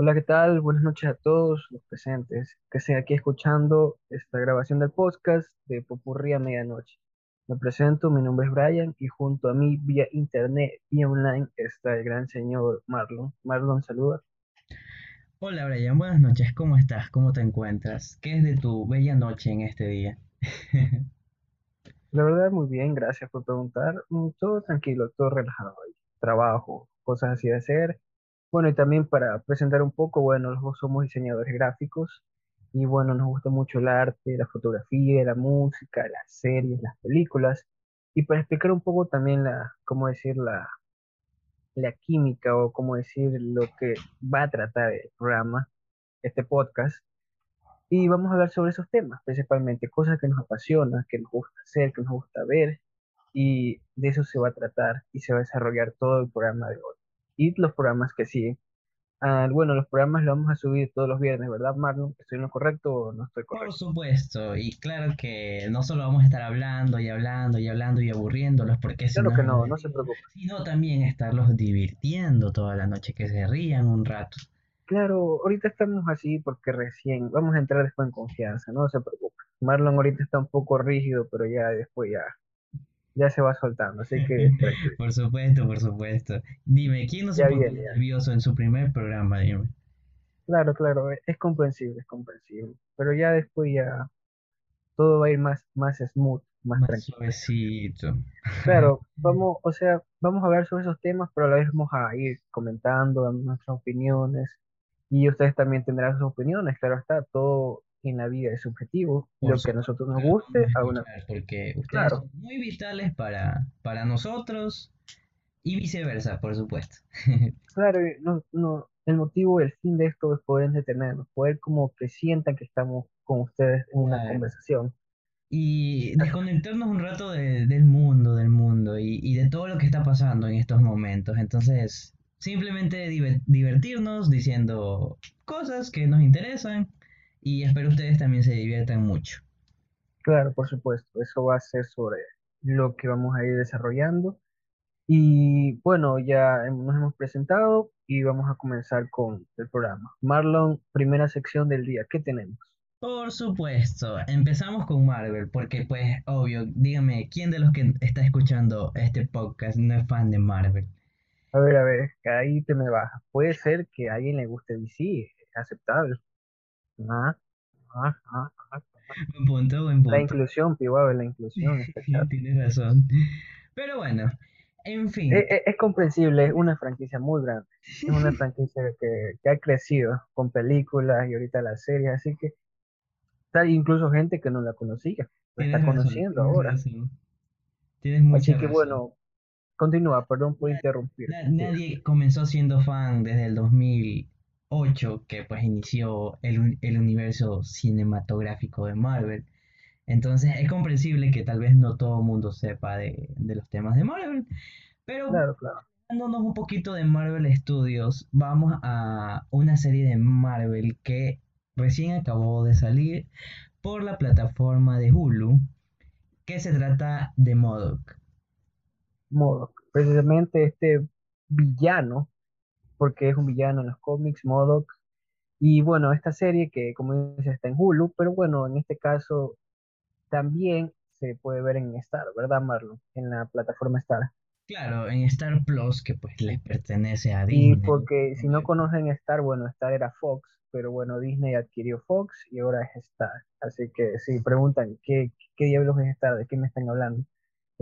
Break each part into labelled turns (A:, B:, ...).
A: Hola, ¿qué tal? Buenas noches a todos los presentes que estén aquí escuchando esta grabación del podcast de Popurrí a Medianoche. Me presento, mi nombre es Brian y junto a mí vía internet y online está el gran señor Marlon. Marlon, saluda.
B: Hola Brian, buenas noches, ¿cómo estás? ¿Cómo te encuentras? ¿Qué es de tu bella noche en este día?
A: La verdad, muy bien, gracias por preguntar. Mm, Todo tranquilo, todo relajado. Trabajo, cosas así de hacer. Bueno, y también para presentar un poco, bueno, los dos somos diseñadores gráficos y bueno, nos gusta mucho el arte, la fotografía, la música, las series, las películas. Y para explicar un poco también la, cómo decir, la, la química o cómo decir lo que va a tratar el programa, este podcast. Y vamos a hablar sobre esos temas, principalmente cosas que nos apasionan, que nos gusta hacer, que nos gusta ver, y de eso se va a tratar y se va a desarrollar todo el programa de hoy. Y los programas que siguen. Ah, bueno, los programas los vamos a subir todos los viernes, ¿verdad, Marlon? ¿Estoy en lo correcto o no estoy
B: Por
A: correcto?
B: supuesto, y claro que no solo vamos a estar hablando y hablando y hablando y aburriéndolos, porque si
A: Claro
B: no
A: que no, no se
B: sino también estarlos divirtiendo toda la noche, que se rían un rato.
A: Claro, ahorita estamos así porque recién vamos a entrar después en confianza, no se preocupe. Marlon ahorita está un poco rígido, pero ya después ya, ya se va soltando, así que.
B: Por supuesto, por supuesto. Dime, ¿quién no se
A: Ya ya.
B: nervioso en su primer programa? Dime.
A: Claro, claro, es es comprensible, es comprensible. Pero ya después ya todo va a ir más, más smooth, más
B: Más
A: tranquilo.
B: suavecito.
A: Claro, vamos, o sea, vamos a hablar sobre esos temas, pero a la vez vamos a ir comentando, dando nuestras opiniones, y ustedes también tendrán sus opiniones, claro está, todo en la vida es subjetivo,
B: Por
A: lo que a nosotros nos guste, a una,
B: porque ustedes
A: claro,
B: son muy vitales para, para nosotros y viceversa, por supuesto.
A: claro, no, no, el motivo, el fin de esto es poder entretenernos, poder como que sientan que estamos con ustedes en una
B: Claro.
A: conversación.
B: Y desconectarnos un rato de- del mundo, del mundo y, y de todo lo que está pasando en estos momentos. Entonces, simplemente diver- divertirnos diciendo cosas que nos interesan y espero ustedes también se diviertan mucho.
A: Claro, por supuesto, eso va a ser sobre lo que vamos a ir desarrollando. Y bueno, ya hem- nos hemos presentado y vamos a comenzar con el programa. Marlon, primera sección del día, ¿qué tenemos?
B: Por supuesto, empezamos con Marvel, porque pues obvio, dígame, ¿quién de los que está escuchando este podcast no es fan de Marvel?
A: A ver, a ver, ahí te me baja. Puede ser que a alguien le guste DC, es aceptable. Ah, ah, ah, ah.
B: Buen punto, buen
A: La
B: punto.
A: inclusión, Pihuahua, la inclusión, está.
B: Tienes razón. Pero bueno, en fin,
A: es- es comprensible, es una franquicia muy grande. Es una franquicia que, que ha crecido con películas y ahorita las series, así que Hay incluso gente que no la conocía, la está
B: razón,
A: conociendo ahora.
B: razón, tienes
A: Así
B: mucha
A: que
B: razón.
A: bueno, continúa, perdón por interrumpir.
B: nadie comenzó siendo fan desde el 2008, que pues inició el, el universo cinematográfico de Marvel. Entonces es comprensible que tal vez no todo el mundo sepa de, de los temas de Marvel, pero
A: Claro, claro.
B: Hablándonos un poquito de Marvel Studios, vamos a una serie de Marvel que recién acabó de salir por la plataforma de Hulu, que se trata de MODOK.
A: MODOK. Precisamente este villano, porque es un villano en los cómics, MODOK. Y bueno, esta serie que como dice está en Hulu, pero bueno, en este caso también se puede ver en Star, ¿verdad, Marlon? En la plataforma Star.
B: Claro, en Star Plus, que pues les pertenece a
A: Y
B: Disney.
A: porque si no conocen Star, bueno, Star era Fox, pero bueno, Disney adquirió Fox y ahora es Star. Así que si preguntan qué, qué diablos es Star, de qué me están hablando,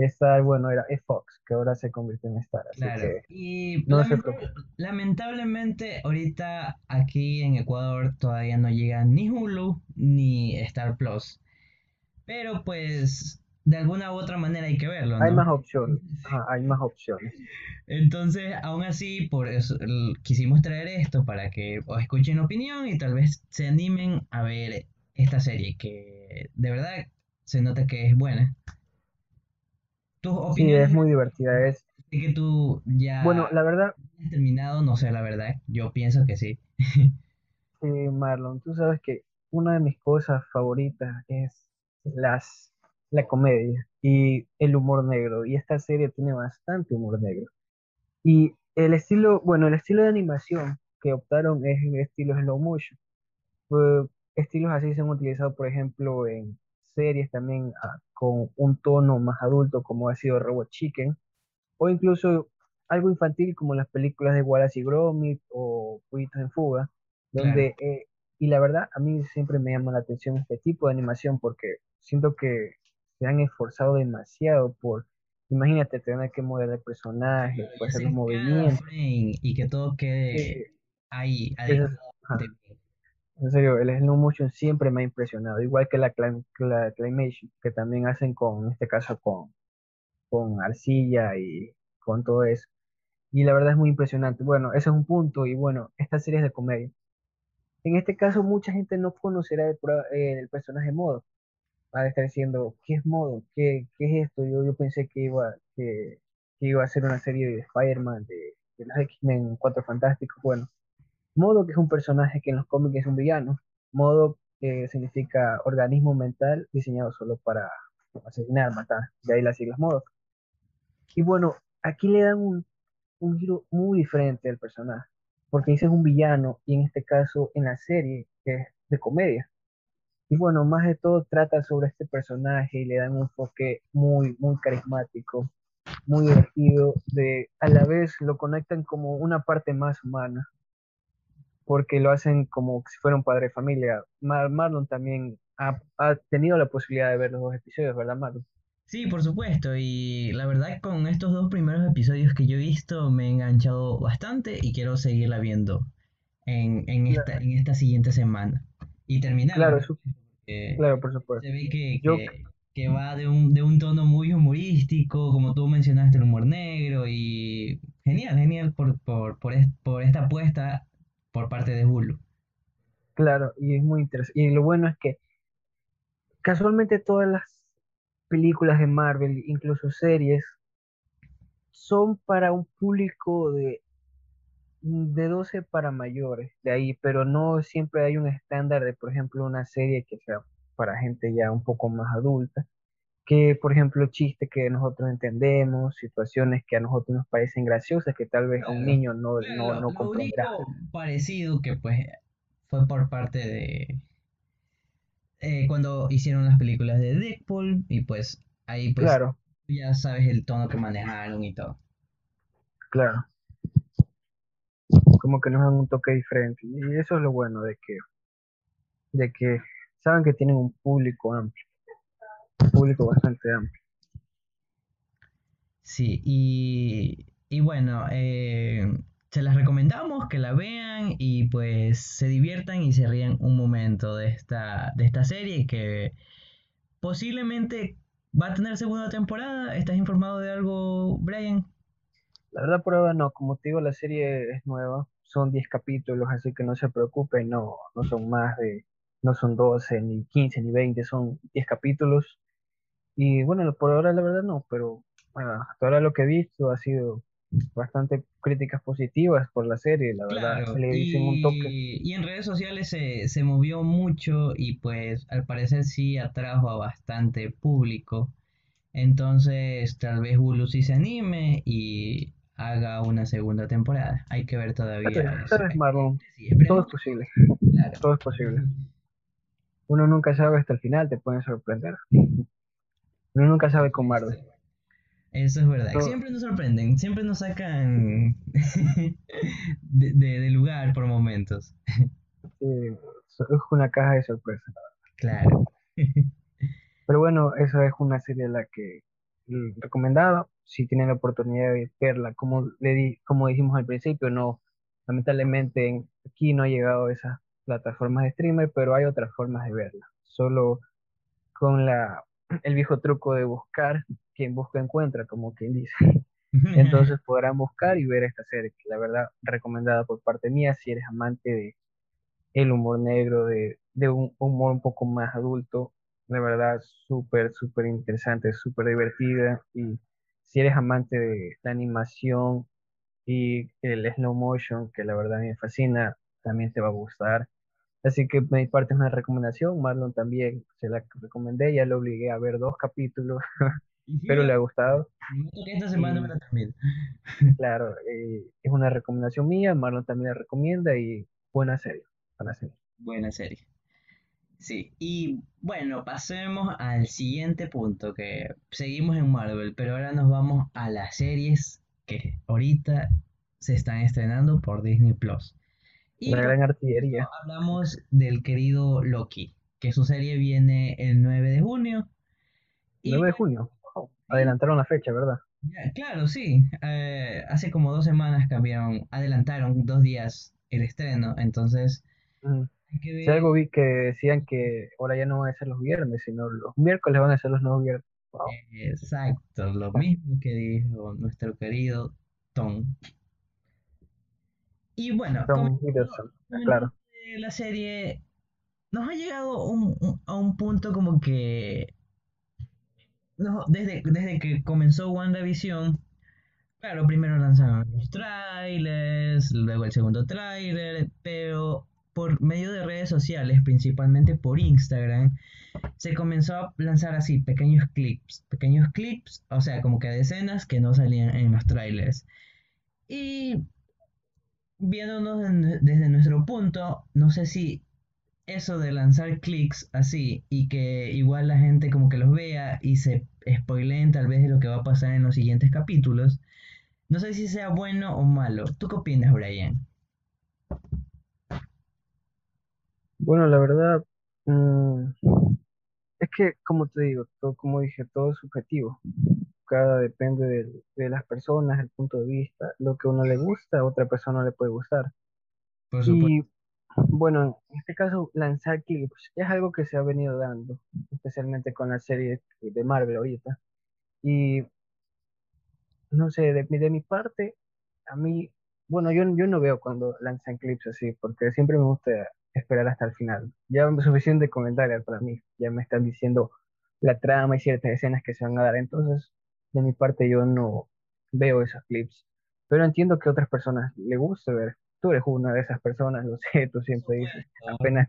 A: Star, bueno, era es Fox, que ahora se convirtió en Star. Así
B: Claro,
A: que
B: y
A: no se
B: lamenta-
A: preocupen.
B: lamentablemente ahorita aquí en Ecuador todavía no llega ni Hulu ni Star Plus, pero pues de alguna u otra manera hay que verlo,
A: Hay más opciones. Ajá, hay más opciones.
B: Entonces, aún así, por eso quisimos traer esto para que os escuchen opinión y tal vez se animen a ver esta serie que de verdad se nota que es buena. Tus
A: Sí, es
B: opiniones,
A: muy divertida. Es,
B: que tú
A: bueno,
B: ya
A: la verdad,
B: has terminado, no sé la verdad, yo pienso que sí.
A: sí, Marlon, tú sabes que una de mis cosas favoritas es las, la comedia y el humor negro. Y esta serie tiene bastante humor negro. Y el estilo, bueno, el estilo de animación que optaron es el estilo slow motion. Pues, estilos así se han utilizado, por ejemplo, en series también ah, con un tono más adulto, como ha sido Robot Chicken, o incluso algo infantil como las películas de Wallace y Gromit o Pollitos en Fuga,
B: Claro.
A: donde, eh, y la verdad, a mí siempre me llama la atención este tipo de animación porque siento que se han esforzado demasiado por, imagínate, tener que modelar el
B: Claro,
A: personaje,
B: y
A: pues hacer los movimientos.
B: y que todo quede ahí.
A: En serio, el slow motion siempre me ha impresionado, igual que la, clim- que también hacen con, en este caso, con, con arcilla y con todo eso. Y la verdad es muy impresionante. Bueno, ese es un punto. Y bueno, esta serie es de comedia. En este caso, mucha gente no conocerá el, personaje Modo. Va a estar diciendo, ¿qué es Modo? ¿Qué, qué es esto? Yo, yo pensé que iba, que, que iba a ser una serie de Spider-Man, de, de los X-Men Cuatro Fantásticos. Bueno, Modo, que es un personaje que en los cómics es un villano. Modo eh, significa organismo mental diseñado solo para asesinar, matar. De ahí las siglas Modo. Y bueno, aquí le dan un un giro muy diferente al personaje, porque ese es un villano y en este caso en la serie es de comedia. Y bueno, más de todo trata sobre este personaje y le dan un enfoque muy, muy carismático, muy divertido, de a la vez lo conectan como una parte más humana, porque lo hacen como si fuera un padre de familia. Mar Marlon también ha, ha tenido la posibilidad de ver los dos episodios, ¿verdad, Marlon?
B: Sí, por supuesto, y la verdad con estos dos primeros episodios que yo he visto me he enganchado bastante y quiero seguirla viendo en, en esta, en esta siguiente semana y terminarla,
A: claro,
B: supuesto, porque
A: claro, por
B: se
A: supuesto.
B: ve que,
A: Yo,
B: que, que va de un, de un tono muy humorístico, como tú mencionaste, el humor negro, y genial, genial por, por, por, es- por esta apuesta por parte de Hulu.
A: claro, y es muy interesante. Y lo bueno es que Casualmente todas las películas de Marvel, incluso series, son para un público de, de 12 para mayores, de ahí, pero no siempre hay un estándar de, por ejemplo, una serie que sea para gente ya un poco más adulta, que, por ejemplo, chistes que nosotros entendemos, situaciones que a nosotros nos parecen graciosas, que tal vez a un niño no, no, no
B: lo único parecido que pues fue por parte de eh, cuando hicieron las películas de Deadpool y pues ahí pues
A: Claro,
B: ya sabes el tono que manejaron y todo.
A: claro, como que nos dan un toque diferente. Y eso es lo bueno de que, de que saben que tienen un público amplio. Público bastante amplio.
B: Sí, y, y bueno, eh, se las recomendamos que la vean y pues se diviertan y se rían un momento de esta, de esta serie que posiblemente va a tener segunda temporada. ¿Estás informado de algo, Brian?
A: La verdad por ahora no, como te digo, la serie es nueva, son 10 capítulos, así que no se preocupen, no, no son más de, no son 12 ni 15 ni 20 son 10 capítulos. Y bueno, por ahora la verdad no, pero bueno, hasta ahora lo que he visto ha sido bastante críticas positivas por la serie, la verdad, le dicen un toque.
B: y, y en redes sociales se, se movió mucho y pues al parecer sí atrajo a bastante público. Entonces tal vez Hulu sí se anime y haga una segunda temporada. Hay que ver todavía
A: vez
B: Esperemos
A: Marlon,
B: sí,
A: todo es posible,
B: Claro.
A: todo es posible. Uno nunca sabe hasta el final, te pueden sorprender. Uno nunca sabe con. Marvel.
B: Eso es verdad. Siempre nos sorprenden, siempre nos sacan de, de- de lugar por momentos.
A: es una caja de sorpresas.
B: Claro.
A: Pero bueno, esa es una serie a la que mm, recomendaba. Si tienen la oportunidad de verla, como le di, como dijimos al principio, no, lamentablemente en- aquí no ha llegado a esas plataformas de streamer, pero hay otras formas de verla. Solo con la, el viejo truco de buscar, quien busca encuentra, como quien dice. Entonces podrán buscar y ver esta serie, que la verdad recomendada por parte mía si eres amante de el humor negro, de, de un humor un poco más adulto. De verdad, súper, súper interesante, súper divertida. Y si eres amante de la animación y el slow motion, que la verdad me fascina, también te va a gustar. Así que mi parte es una recomendación. Marlon también se la recomendé, ya lo obligué a ver dos capítulos.
B: Sí,
A: pero le ha gustado.
B: prometo que esta semana me
A: Y
B: la termino.
A: claro, eh, es una recomendación mía, Marlon también la recomienda y buena serie, buena serie.
B: Buena serie. Sí, y bueno, pasemos al siguiente punto, que seguimos en Marvel, pero ahora nos vamos a las series que ahorita se están estrenando por Disney Plus. Y por
A: gran artillería.
B: hablamos del querido Loki, que su serie viene el 9 de junio. Y
A: 9 de junio. Adelantaron la fecha, ¿verdad?
B: ya, claro, sí. eh, hace como dos semanas cambiaron, adelantaron dos días el estreno, entonces
A: Ujú.
B: hay que
A: Si algo vi que decían que ahora ya no van a ser los viernes, sino los miércoles van a ser los nuevos viernes. Wow.
B: Exacto, lo mismo que dijo nuestro querido Tom. Y bueno,
A: claro.
B: la serie, nos ha llegado un- un- a un punto como que no, desde, desde que comenzó WandaVision, claro, primero lanzaron los trailers, luego el segundo tráiler, pero por medio de redes sociales, principalmente por Instagram, se comenzó a lanzar así pequeños clips, pequeños clips, o sea, como que de escenas que no salían en los trailers. Y viéndonos desde nuestro punto, no sé si eso de lanzar clics así y que igual la gente como que los vea y se spoileen tal vez de lo que va a pasar en los siguientes capítulos, no sé si sea bueno o malo. ¿Tú qué opinas, Brian?
A: Bueno, la verdad, mm, es que, como te digo, todo, como dije, todo es subjetivo. Cada depende de, las personas, el punto de vista. Lo que a uno le gusta, a otra persona no le puede gustar.
B: Por supuesto.
A: Y bueno, en este caso, lanzar clips es algo que se ha venido dando, especialmente con la serie de Marvel ahorita. Y no sé, de, mi- de mi parte, a mí, bueno, yo, yo no veo cuando lanzan clips así, porque siempre me gusta esperar hasta el final. Ya suficiente con el trailer para mí, ya me están diciendo la trama y ciertas escenas que se van a dar, entonces, de mi parte, yo no veo esos clips, pero entiendo que a otras personas le gusta ver. Tú eres una de esas personas, lo sé, tú siempre dices, apenas,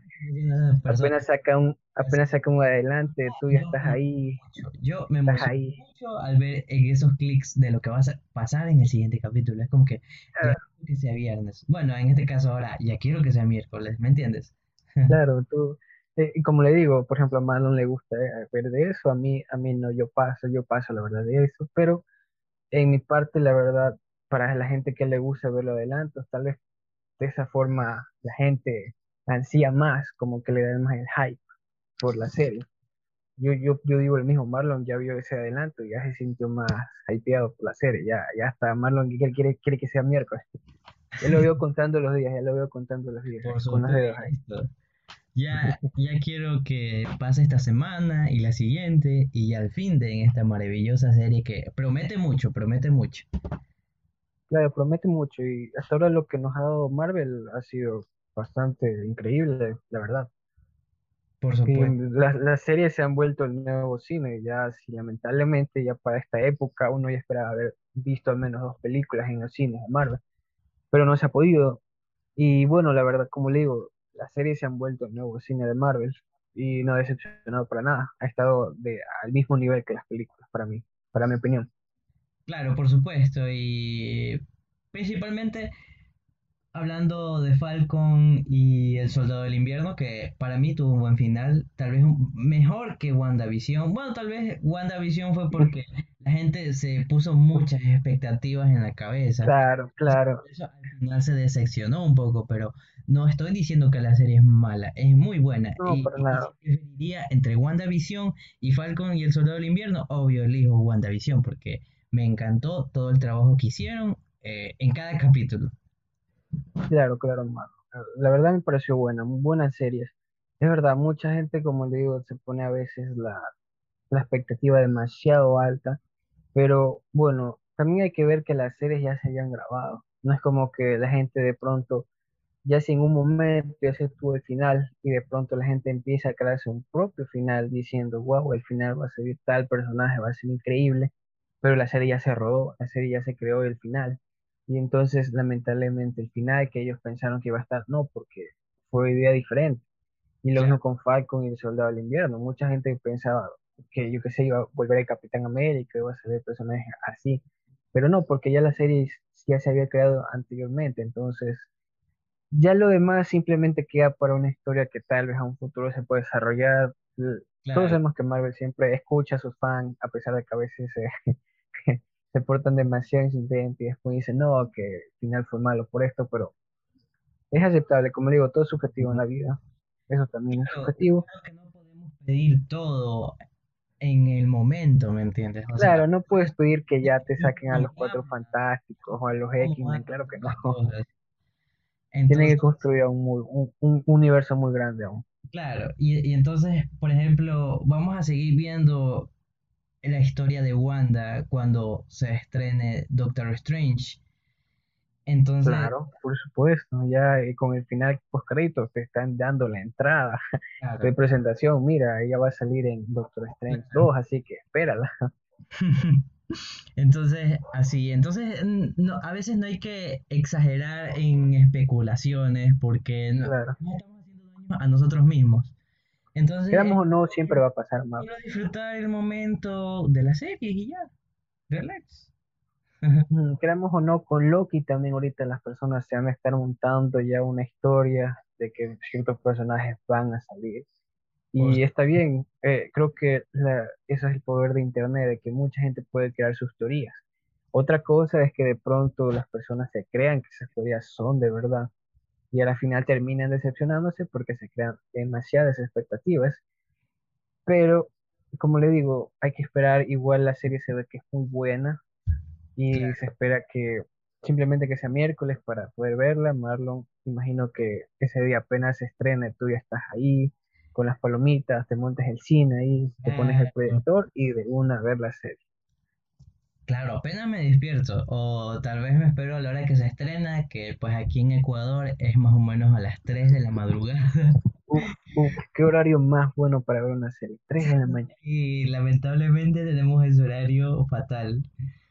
A: apenas saca un, apenas saca un adelante, tú ya estás ahí.
B: Yo me emociono
A: ahí.
B: mucho al ver en esos clics de lo que va a sa- pasar en el siguiente capítulo. Es como que ya quiero que sea viernes. Bueno, en este caso ahora ya quiero que sea miércoles, ¿me entiendes?
A: Claro, tú, eh, y como le digo, por ejemplo, a Marlon le gusta eh, ver de eso, a mí, a mí no, yo paso, yo paso la verdad de eso, pero en mi parte, la verdad, para la gente que le gusta verlo adelanto, tal vez de esa forma la gente ansía más, como que le da más el hype por la serie. Yo, yo, yo digo el mismo, Marlon ya vio ese adelanto y ya se sintió más hypeado por la serie, ya, ya está, Marlon que quiere, quiere que sea miércoles. Ya lo veo contando los días, ya lo veo contando los días, con los dedos ahí.
B: Ya, ya quiero que pase esta semana y la siguiente y al fin de en esta maravillosa serie que promete mucho, promete mucho.
A: Claro, promete mucho y hasta ahora lo que nos ha dado Marvel ha sido bastante increíble, la verdad.
B: Por supuesto.
A: las, las series se han vuelto el nuevo cine, ya si lamentablemente ya para esta época uno ya esperaba haber visto al menos dos películas en los cines de Marvel, pero no se ha podido. Y bueno, la verdad, como le digo, las series se han vuelto el nuevo cine de Marvel y no ha decepcionado para nada, ha estado de, al mismo nivel que las películas para mí, para mi opinión.
B: Claro, por supuesto. Y principalmente hablando de Falcon y El Soldado del Invierno, que para mí tuvo un buen final, tal vez mejor que WandaVision. Bueno, tal vez WandaVision fue porque la gente se puso muchas expectativas en la cabeza.
A: Claro, claro,
B: eso al final se decepcionó un poco, pero no estoy diciendo que la serie es mala, es muy buena.
A: no,
B: Y,
A: nada.
B: preferiría entre WandaVision y Falcon y El Soldado del Invierno, obvio elijo WandaVision porque me encantó todo el trabajo que hicieron eh, en cada capítulo.
A: Claro, claro, hermano. La verdad me pareció buena, buenas series. Es verdad, mucha gente, como le digo, se pone a veces la, la expectativa demasiado alta, pero bueno, también hay que ver que las series ya se habían grabado. No es como que la gente de pronto, ya si en un momento ya se tuvo el final y de pronto la gente empieza a crearse un propio final diciendo, wow, el final va a ser tal personaje, va a ser increíble, pero la serie ya se rodó, la serie ya se creó el final. Y entonces, lamentablemente, el final que ellos pensaron que iba a estar, no, porque fue idea diferente. Y lo mismo con Falcon y el Soldado del Invierno. Mucha gente pensaba, que yo qué sé, iba a volver el Capitán América, iba a salir personajes así. Pero no, porque ya la serie ya se había creado anteriormente, entonces ya lo demás simplemente queda para una historia que tal vez a un futuro se puede desarrollar. Todos
B: Claro,
A: sabemos que Marvel siempre escucha a sus fans, a pesar de que a veces se, se portan demasiado insistentes y después dicen, no, que el final fue malo por esto, pero es aceptable, como digo, todo es subjetivo en la vida. Eso también es
B: claro,
A: subjetivo.
B: creo que no podemos pedir todo en el momento, ¿me entiendes? O sea,
A: Claro, no puedes pedir que ya te
B: ir
A: sacuen a los Cuatro Fantásticos o a los X-Men, claro que no.
B: Cosas.
A: Tienen que
B: Entonces,
A: construir un, muy- un, un universo muy grande aún.
B: claro, y, y entonces, por ejemplo, vamos a seguir viendo la historia de Wanda cuando se estrene Doctor Strange. Entonces,
A: Claro, por supuesto, ya eh, con el final post créditos te están dando la entrada de
B: claro,
A: presentación. Mira, ella va a salir en Doctor Strange
B: claro.
A: 2, así que espérala.
B: Entonces, así, entonces no, a veces no hay que exagerar en especulaciones porque no,
A: Claro,
B: no estamos haciendo daño a nosotros mismos. Entonces,
A: queramos o no, siempre va a pasar más.
B: Quiero disfrutar el momento de la serie y ya, relax.
A: Mm, Queramos o no, con Loki también ahorita las personas se van a estar montando ya una historia de que ciertos personajes van a salir. Y está bien, eh, creo que la- ese es el poder de Internet, de que mucha gente puede crear sus teorías. Otra cosa es que de pronto las personas se crean que esas teorías son de verdad y a la final terminan decepcionándose porque se crean demasiadas expectativas. Pero, como le digo, hay que esperar, igual la serie se ve que es muy buena y se espera que simplemente que sea miércoles para poder verla. Marlon, imagino que ese día apenas se estrene, tú ya estás ahí con las palomitas, te montas el cine ahí, te pones el
B: claro,
A: proyector y de una ver la serie.
B: claro, apenas me despierto o tal vez me espero a la hora que se estrena, que pues aquí en Ecuador es más o menos a las 3 de la madrugada
A: Uf, uf, qué horario más bueno para ver una serie. 3 de la mañana.
B: y lamentablemente tenemos ese horario fatal.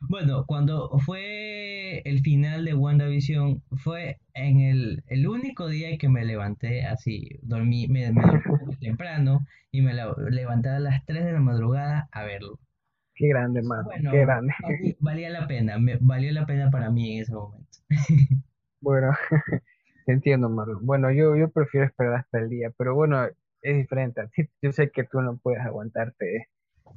B: Bueno, cuando fue el final de WandaVision, fue en el, el único día que me levanté así, dormí, me, me dormí temprano y me la- levanté a las 3 de la madrugada a verlo.
A: Qué grande, Marlon, qué grande.
B: valí- valía la pena, me, valió la pena para mí en ese momento.
A: Bueno, te entiendo, Marlon. Bueno, yo, yo prefiero esperar hasta el día, pero bueno, es diferente. Yo sé que tú no puedes aguantarte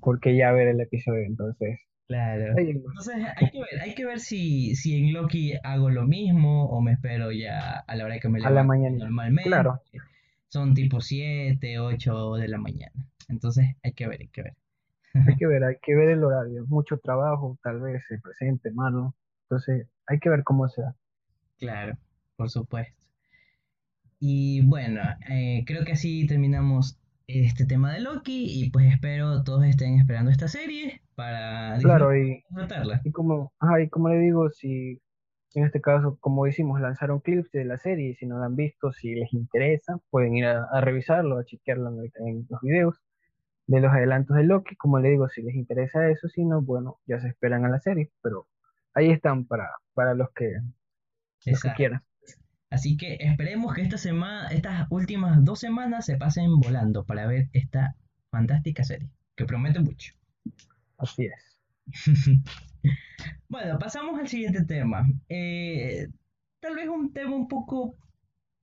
A: porque ya ver el episodio, entonces.
B: Claro. Entonces hay que ver, hay que ver si, si en Loki hago lo mismo o me espero ya a la hora que me
A: A la
B: levanto
A: mañana.
B: normalmente.
A: Claro,
B: Son tipo 7 8 de la mañana. Entonces hay que ver, hay que ver.
A: hay que ver, hay que ver el horario. Mucho trabajo, tal vez se presente, Marlon. Entonces, hay que ver cómo se da.
B: Claro, por supuesto. Y bueno, eh, creo que así terminamos este tema de Loki y pues espero todos estén esperando esta serie para
A: Claro, y, como, ajá, y como le digo, si en este caso, como decimos, lanzaron clips de la serie si no la han visto, si les interesa, pueden ir a, a revisarlo, a chequearlo en, en los videos de los adelantos de Loki. Como le digo, si les interesa eso, si no, bueno, ya se esperan a la serie, pero ahí están para, para los que, los que quieran.
B: Así que esperemos que esta semana, estas últimas dos semanas se pasen volando para ver esta fantástica serie, que promete mucho.
A: Así es.
B: Bueno, pasamos al siguiente tema. Eh, tal vez un tema un poco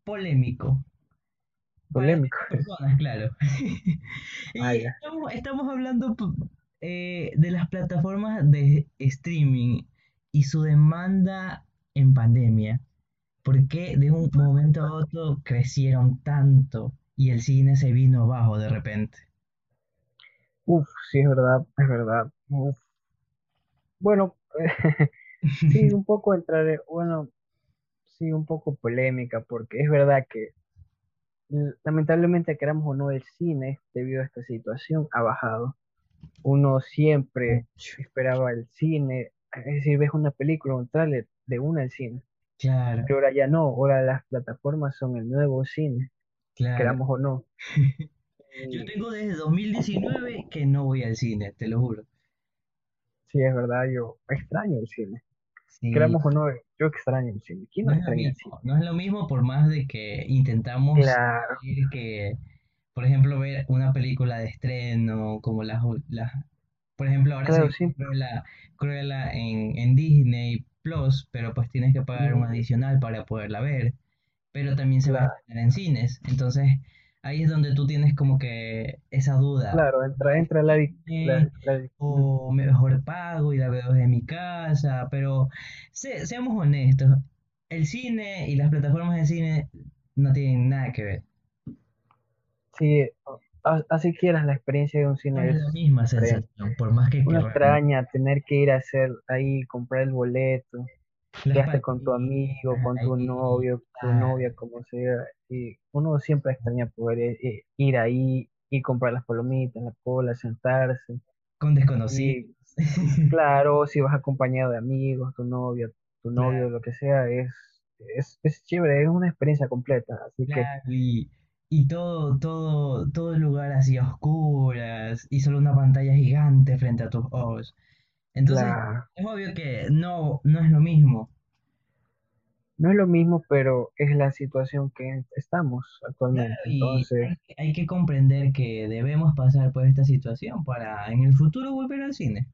B: polémico
A: Polémico.
B: personas, claro.
A: Ah,
B: Y estamos, estamos hablando eh, de las plataformas de streaming y su demanda en pandemia. ¿Por qué de un momento a otro crecieron tanto y el cine se vino abajo de repente?
A: Uf, sí, es verdad, es verdad. Uf. Bueno, sí, un poco entraré, bueno, sí, un poco polémica, porque es verdad que lamentablemente, queramos o no, el cine, debido a esta situación, ha bajado. Uno siempre esperaba el cine, es decir, ves una película, un tráiler de una al cine,
B: Claro,
A: pero ahora ya no, ahora las plataformas son el nuevo cine,
B: claro.
A: queramos o no.
B: Yo tengo desde 2019 que no voy al cine, te lo juro.
A: sí, es verdad, yo extraño el cine,
B: Sí,
A: queramos o no, yo extraño el cine. ¿Quién no extraña el cine?
B: no es lo mismo por más de que intentamos
A: Claro,
B: decir que por ejemplo, ver una película de estreno, como las, las por ejemplo, ahora se
A: Claro, sí,
B: Cruella, Cruella en, en Disney Plus, pero pues tienes que pagar un adicional para poderla ver, pero también se va a estrenar en cines, entonces ahí es donde tú tienes como que esa duda,
A: claro,
B: ¿voy
A: entra, entra la,
B: o mejor pago y la veo desde mi casa? Pero se- seamos honestos, el cine y las plataformas de cine no tienen nada que ver.
A: sí, así quieras, la experiencia de un cine
B: es la misma sensación, por más que querramos.
A: extraña tener que ir a hacer ahí, comprar el boleto, quedaste con tu amigo, con tu novio, tu novia, como sea, y uno siempre extraña poder eh, eh, ir ahí y comprar las palomitas la cola, sentarse,
B: con desconocidos.
A: y claro, si vas acompañado de amigos, tu novia, tu
B: Claro,
A: novio, lo que sea, es, es, es chévere, es una experiencia completa, así que,
B: claro, y, y todo, todo, todo el lugar así a oscuras y solo una pantalla gigante frente a tus ojos. Entonces,
A: claro,
B: es obvio que no, no es lo mismo.
A: No es lo mismo, pero es la situación que estamos
B: Claro,
A: actualmente,
B: y
A: entonces,
B: hay, que- hay que comprender que debemos pasar por esta situación para en el futuro volver al cine.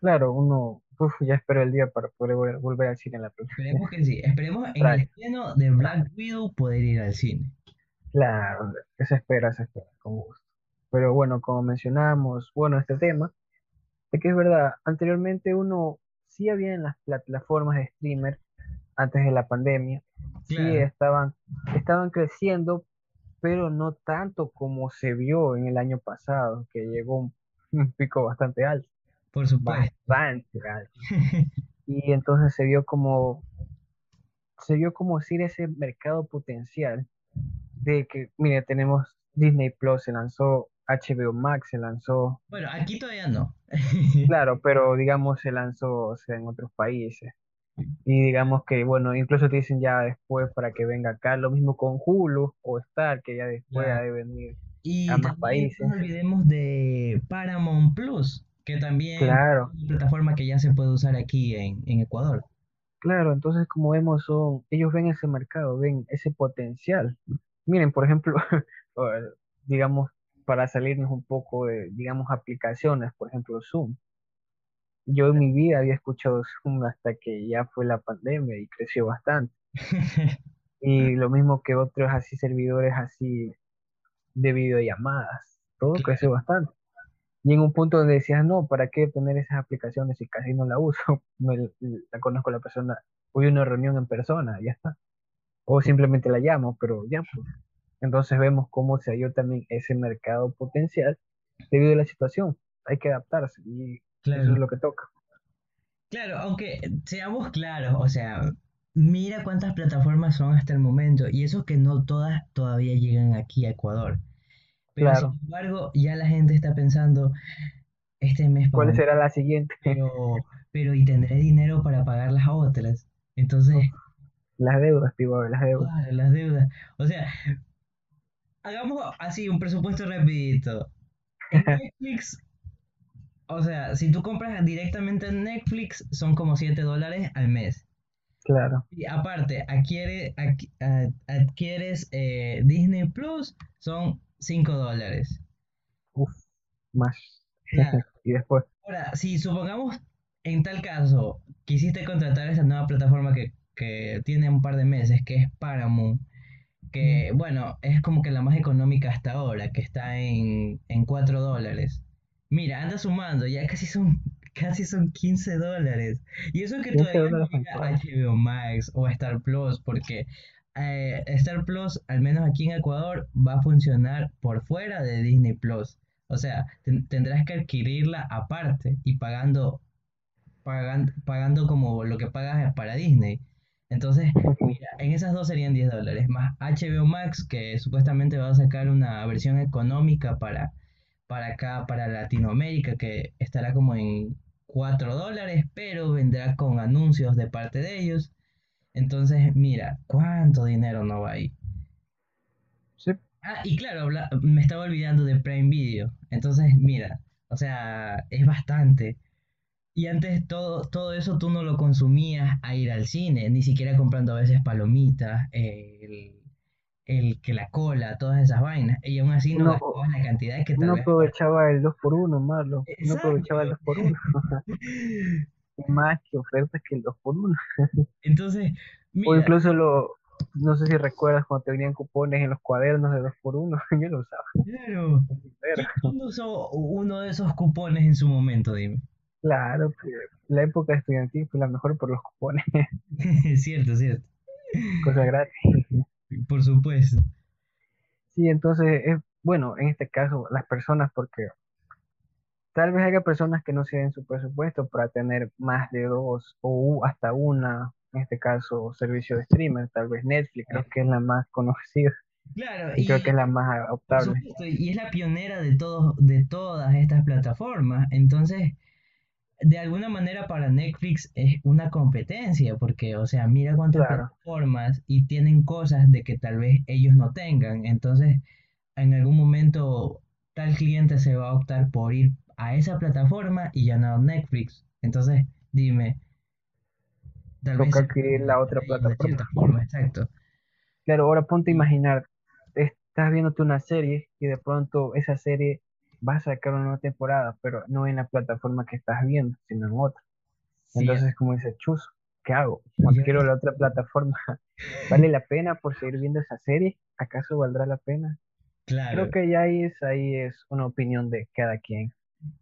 A: claro, uno, uf, ya espero el día para poder vol- volver al cine en la próxima.
B: Esperemos que sí. Esperemos en el estreno de Black Widow poder ir al cine.
A: Claro, se espera, se espera, con gusto. Pero bueno, como mencionamos, bueno, este tema, de que es verdad, anteriormente uno sí había en las plataformas de streamer antes de la pandemia, sí estaban, estaban creciendo, pero no tanto como se vio en el año pasado, que llegó un, un pico bastante alto,
B: por supuesto.
A: bastante alto. Y entonces se vio como, se vio como decir ese mercado potencial de que, mire, tenemos Disney Plus, se lanzó HBO Max, se lanzó,
B: Bueno, aquí todavía no.
A: claro, pero digamos se lanzó, o sea, en otros países. Y digamos que, bueno, incluso te dicen ya después para que venga acá, lo mismo con Hulu o Star, que ya después ha de venir a
B: Y
A: más
B: también no
A: países.
B: nos olvidemos de Paramount Plus, que también es
A: Claro,
B: una plataforma que ya se puede usar aquí en, en Ecuador.
A: claro, entonces como vemos, son, ellos ven ese mercado, ven ese potencial. Miren, por ejemplo, digamos, para salirnos un poco de, digamos, aplicaciones, por ejemplo, Zoom. Yo en mi vida había escuchado Zoom hasta que ya fue la pandemia y creció bastante. Y lo mismo que otros así servidores así de videollamadas. Todo creció bastante. Y en un punto donde decías, no, ¿para qué tener esas aplicaciones si casi no la uso? Me, la conozco a la persona, voy a una reunión en persona, ya está. O simplemente la llamo, pero ya pues. Entonces vemos cómo se halló también ese mercado potencial debido a la situación. Hay que adaptarse y eso es
B: claro.
A: lo que toca.
B: Claro, aunque seamos claros, o sea, mira cuántas plataformas son hasta el momento, y eso que no todas todavía llegan aquí a Ecuador. Pero sin
A: Claro.
B: embargo, ya la gente está pensando, este mes pago,
A: ¿Cuál será la siguiente?
B: pero, pero ¿y tendré dinero para pagar las otras? Entonces,
A: las deudas, pivo, las deudas.
B: claro, las deudas. O sea, hagamos así un presupuesto rapidito. En Netflix, o sea, si tú compras directamente en Netflix, son como 7 dólares al mes.
A: Claro.
B: Y aparte, adquiere, adqui- ad- adquieres eh, Disney Plus, son 5 dólares.
A: Uf, más.
B: Claro.
A: Y después,
B: Ahora, si supongamos en tal caso quisiste contratar esa nueva plataforma que, que tiene un par de meses, que es Paramount,
A: mm,
B: que bueno, es como que la más económica hasta ahora, que está en, en 4 dólares. Mira, anda sumando, ya casi son, casi son 15 dólares. Y eso que
A: 15
B: todavía no llega a. HBO Max o a Star Plus, porque eh, Star Plus, al menos aquí en Ecuador, va a funcionar por fuera de Disney Plus. O sea, ten- tendrás que adquirirla aparte y pagando, pagando, pagando como lo que pagas para Disney. Entonces, mira, en esas dos serían 10 dólares, más HBO Max, que supuestamente va a sacar una versión económica para, para acá, para Latinoamérica, que estará como en 4 dólares, pero vendrá con anuncios de parte de ellos. Entonces, mira, ¿cuánto dinero no va ahí?
A: Sí,
B: Ah, y claro, me estaba olvidando de Prime Video. Entonces, mira, o sea, es bastante. Y antes todo, todo eso tú no lo consumías a ir al cine, ni siquiera comprando a veces palomitas, eh, el que la cola, todas esas vainas, y aún así no gastaba la cantidad que tal vez... para-
A: aprovechaba el 2 por uno malo. Uno aprovechaba el
B: Exacto.
A: 2 por uno Más que ofertas que el 2 por uno
B: Entonces,
A: O
B: mira,
A: incluso lo, no sé si recuerdas cuando te venían cupones en los cuadernos de 2 por uno Yo lo usaba.
B: claro, ¿quién, no usó uno de esos cupones en su momento, dime?
A: claro, que la época estudiantil fue la mejor por los cupones,
B: Cierto, cierto.
A: cosas gratis.
B: Por supuesto.
A: Sí, entonces, es, bueno, en este caso, las personas, porque tal vez haya personas que no se den su presupuesto para tener más de dos o hasta una, en este caso, servicio de streamer, tal vez Netflix, creo que es la más conocida
B: Claro,
A: y creo que es la más optable.
B: supuesto, y es la pionera de todos, de todas estas plataformas. Entonces, de alguna manera para Netflix es una competencia, porque, o sea, mira cuántas
A: Claro,
B: plataformas y tienen cosas de que tal vez ellos no tengan. Entonces, en algún momento tal cliente se va a optar por ir a esa plataforma y ya no a Netflix. Entonces, dime, tal vez
A: toca
B: a
A: adquirir la otra plataforma.
B: forma, exacto.
A: Claro, ahora ponte a imaginar, estás viéndote una serie y de pronto esa serie va a sacar una nueva temporada, pero no en la plataforma que estás viendo, sino en otra.
B: sí,
A: Entonces, como dice, chus, ¿qué hago? Adquiero la otra plataforma. ¿Vale la pena por seguir viendo esa serie? ¿Acaso valdrá la pena? Creo
B: claro,
A: que ya ahí es, ahí es una opinión de cada quien.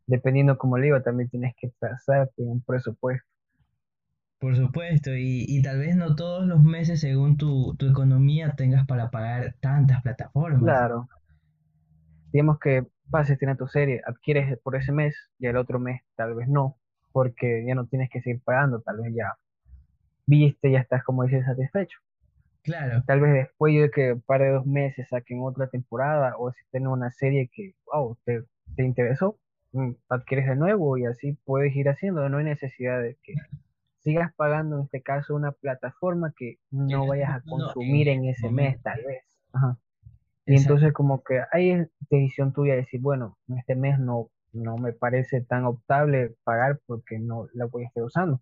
A: Dependiendo, como le digo, también tienes que trazarte un presupuesto.
B: por supuesto, y, y tal vez no todos los meses según tu, tu economía tengas para pagar tantas plataformas.
A: Claro, digamos que pases, tiene tu serie, adquieres por ese mes y el otro mes tal vez no, porque ya no tienes que seguir pagando, tal vez ya viste, ya estás como dices satisfecho.
B: Claro,
A: Tal vez después de que un par de dos meses saquen otra temporada o si tienen una serie que, wow, te, te interesó, mm, adquieres de nuevo y así puedes ir haciendo. No hay necesidad de que sigas pagando en este caso una plataforma que no vayas a consumir en
B: ese
A: mes, tal vez. Ajá. Y
B: Exacto,
A: entonces como que ahí es decisión tuya decir, bueno, en este mes no, no me parece tan optable pagar porque no la voy a estar usando.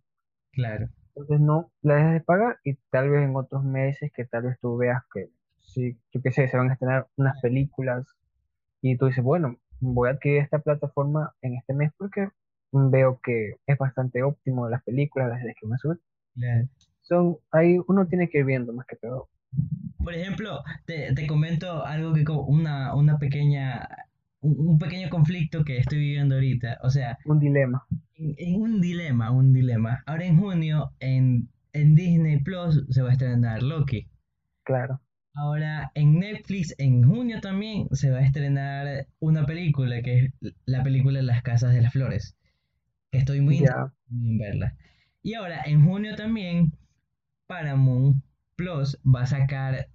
B: claro,
A: Entonces no la dejas de pagar y tal vez en otros meses que tal vez tú veas que, sí, yo qué sé, se van a estrenar unas películas y tú dices, bueno, voy a adquirir esta plataforma en este mes porque veo que es bastante óptimo las películas, las series que me suben.
B: claro.
A: Son, ahí uno tiene que ir viendo más que todo.
B: Por ejemplo, te, te comento algo que co- una, una pequeña, un, pequeño conflicto que estoy viviendo ahorita. O sea,
A: Un dilema,
B: en, en un dilema, un dilema. Ahora en junio en, en Disney Plus se va a estrenar Loki.
A: claro.
B: Ahora en Netflix en junio también se va a estrenar una película que es la película Las Casas de las Flores, que estoy muy interesado
A: Ya,
B: en verla. Y ahora en junio también Paramount Plus va a sacar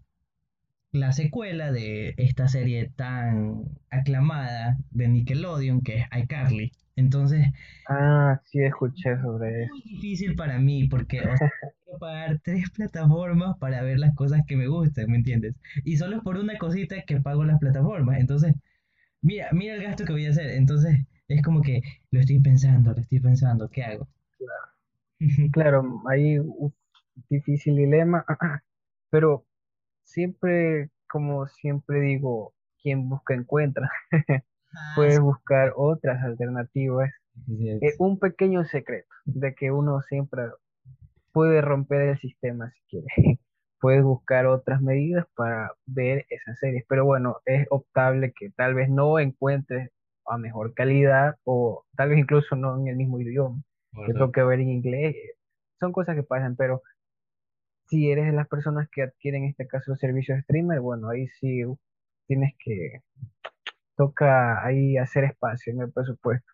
B: la secuela de esta serie tan aclamada de Nickelodeon que es iCarly. Entonces,
A: ah, sí escuché sobre eso.
B: muy difícil para mí porque, o sea, quiero pagar tres plataformas para ver las cosas que me gustan, ¿me entiendes? Y solo es por una cosita que pago las plataformas. Entonces, mira, mira el gasto que voy a hacer. Entonces, es como que lo estoy pensando, lo estoy pensando, ¿qué hago?
A: Claro, ahí uf, difícil dilema, pero siempre, como siempre digo, quien busca encuentra.
B: Ah,
A: Puedes buscar otras alternativas. Eh, un pequeño secreto de que uno siempre puede romper el sistema si quiere. Puedes buscar otras medidas para ver esas series, pero bueno, es optable que tal vez no encuentres a mejor calidad o tal vez incluso no en el mismo idioma.
B: Por
A: Te
B: supuesto.
A: toque ver en inglés. Son cosas que pasan, pero si eres de las personas que adquieren en este caso los servicios de streamer, bueno, ahí sí tienes que, toca ahí hacer espacio en el presupuesto.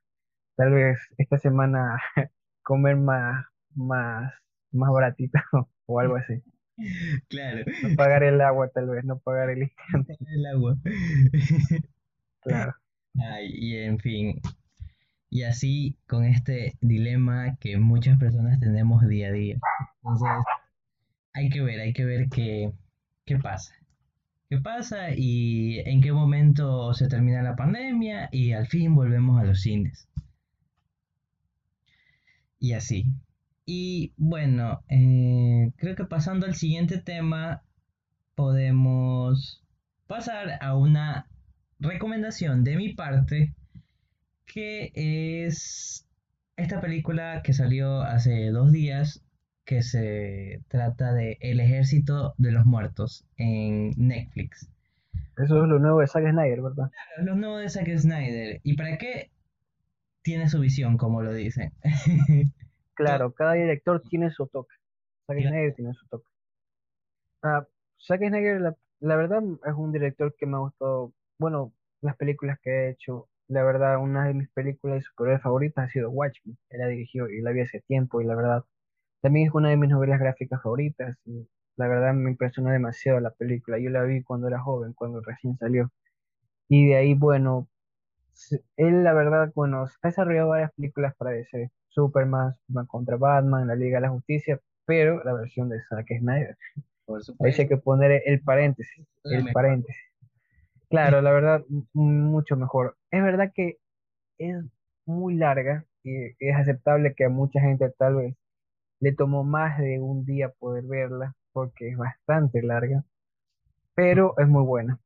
A: Tal vez esta semana comer más, más, más baratito o algo así.
B: Claro,
A: No pagar el agua, tal vez, no pagar el internet,
B: el agua.
A: claro.
B: Ay, y en fin, y así con este dilema que muchas personas tenemos día a día. Entonces, hay que ver, hay que ver qué, qué pasa. ¿Qué pasa y en qué momento se termina la pandemia y al fin volvemos a los cines? Y así. Y bueno, eh, creo que pasando al siguiente tema, podemos pasar a una recomendación de mi parte, que es esta película que salió hace dos días, que se trata de El Ejército de los Muertos en Netflix.
A: Eso es lo nuevo de Zack Snyder, ¿verdad?
B: Claro, lo nuevo de Zack Snyder. ¿Y para qué tiene su visión, como lo dicen?
A: Claro, cada director tiene su toque. Zack Snyder tiene su toque. Ah, Zack Snyder, la, la verdad, es un director que me ha gustado. Bueno, las películas que he hecho, la verdad, una de mis películas de superhéroes favoritas ha sido Watchmen. Él la dirigió y la vi hace tiempo y la verdad, también es una de mis novelas gráficas favoritas. Y la verdad me impresionó demasiado la película. Yo la vi cuando era joven, cuando recién salió. Y de ahí, bueno, él la verdad, bueno, ha desarrollado varias películas para DC. Superman, Superman contra Batman, La Liga de la Justicia, pero la versión de Zack Snyder.
B: Por
A: Ahí sí hay
B: supuesto,
A: que poner el paréntesis, el paréntesis. Claro, la verdad, mucho mejor. Es verdad que es muy larga y es aceptable que a mucha gente tal vez le tomó más de un día poder verla porque es bastante larga, pero es muy buena,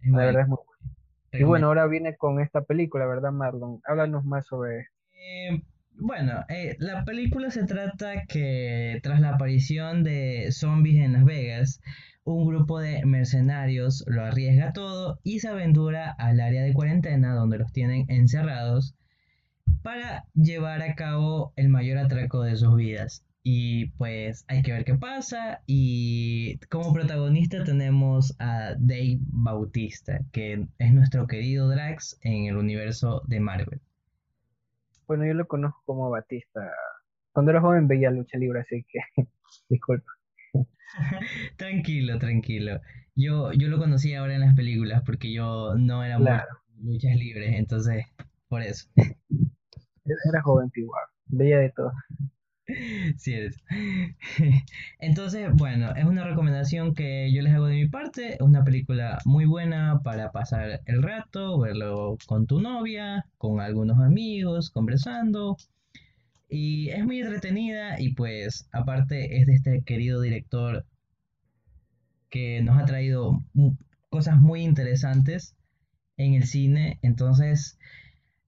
B: Es
A: la verdad es muy buena. Y bueno, ahora viene con esta película, ¿verdad, Marlon? Háblanos más sobre esto.
B: Eh, bueno, eh, la película se trata que tras la aparición de zombies en Las Vegas, un grupo de mercenarios lo arriesga todo y se aventura al área de cuarentena donde los tienen encerrados para llevar a cabo el mayor atraco de sus vidas. Y pues hay que ver qué pasa. Y como protagonista tenemos a Dave Bautista, que es nuestro querido Drax en el universo de Marvel.
A: Bueno, yo lo conozco como Batista. Cuando era joven veía lucha libre, así que disculpa.
B: Tranquilo, tranquilo. Yo, yo lo conocí ahora en las películas porque yo no era muy
A: Claro,
B: luchas libres, entonces por eso.
A: era joven igual, veía de todo.
B: Sí eres. Entonces, bueno, es una recomendación que yo les hago de mi parte. Es una película muy buena para pasar el rato, verlo con tu novia, con algunos amigos, conversando. Y es muy entretenida y pues aparte es de este querido director que nos ha traído cosas muy interesantes en el cine. Entonces,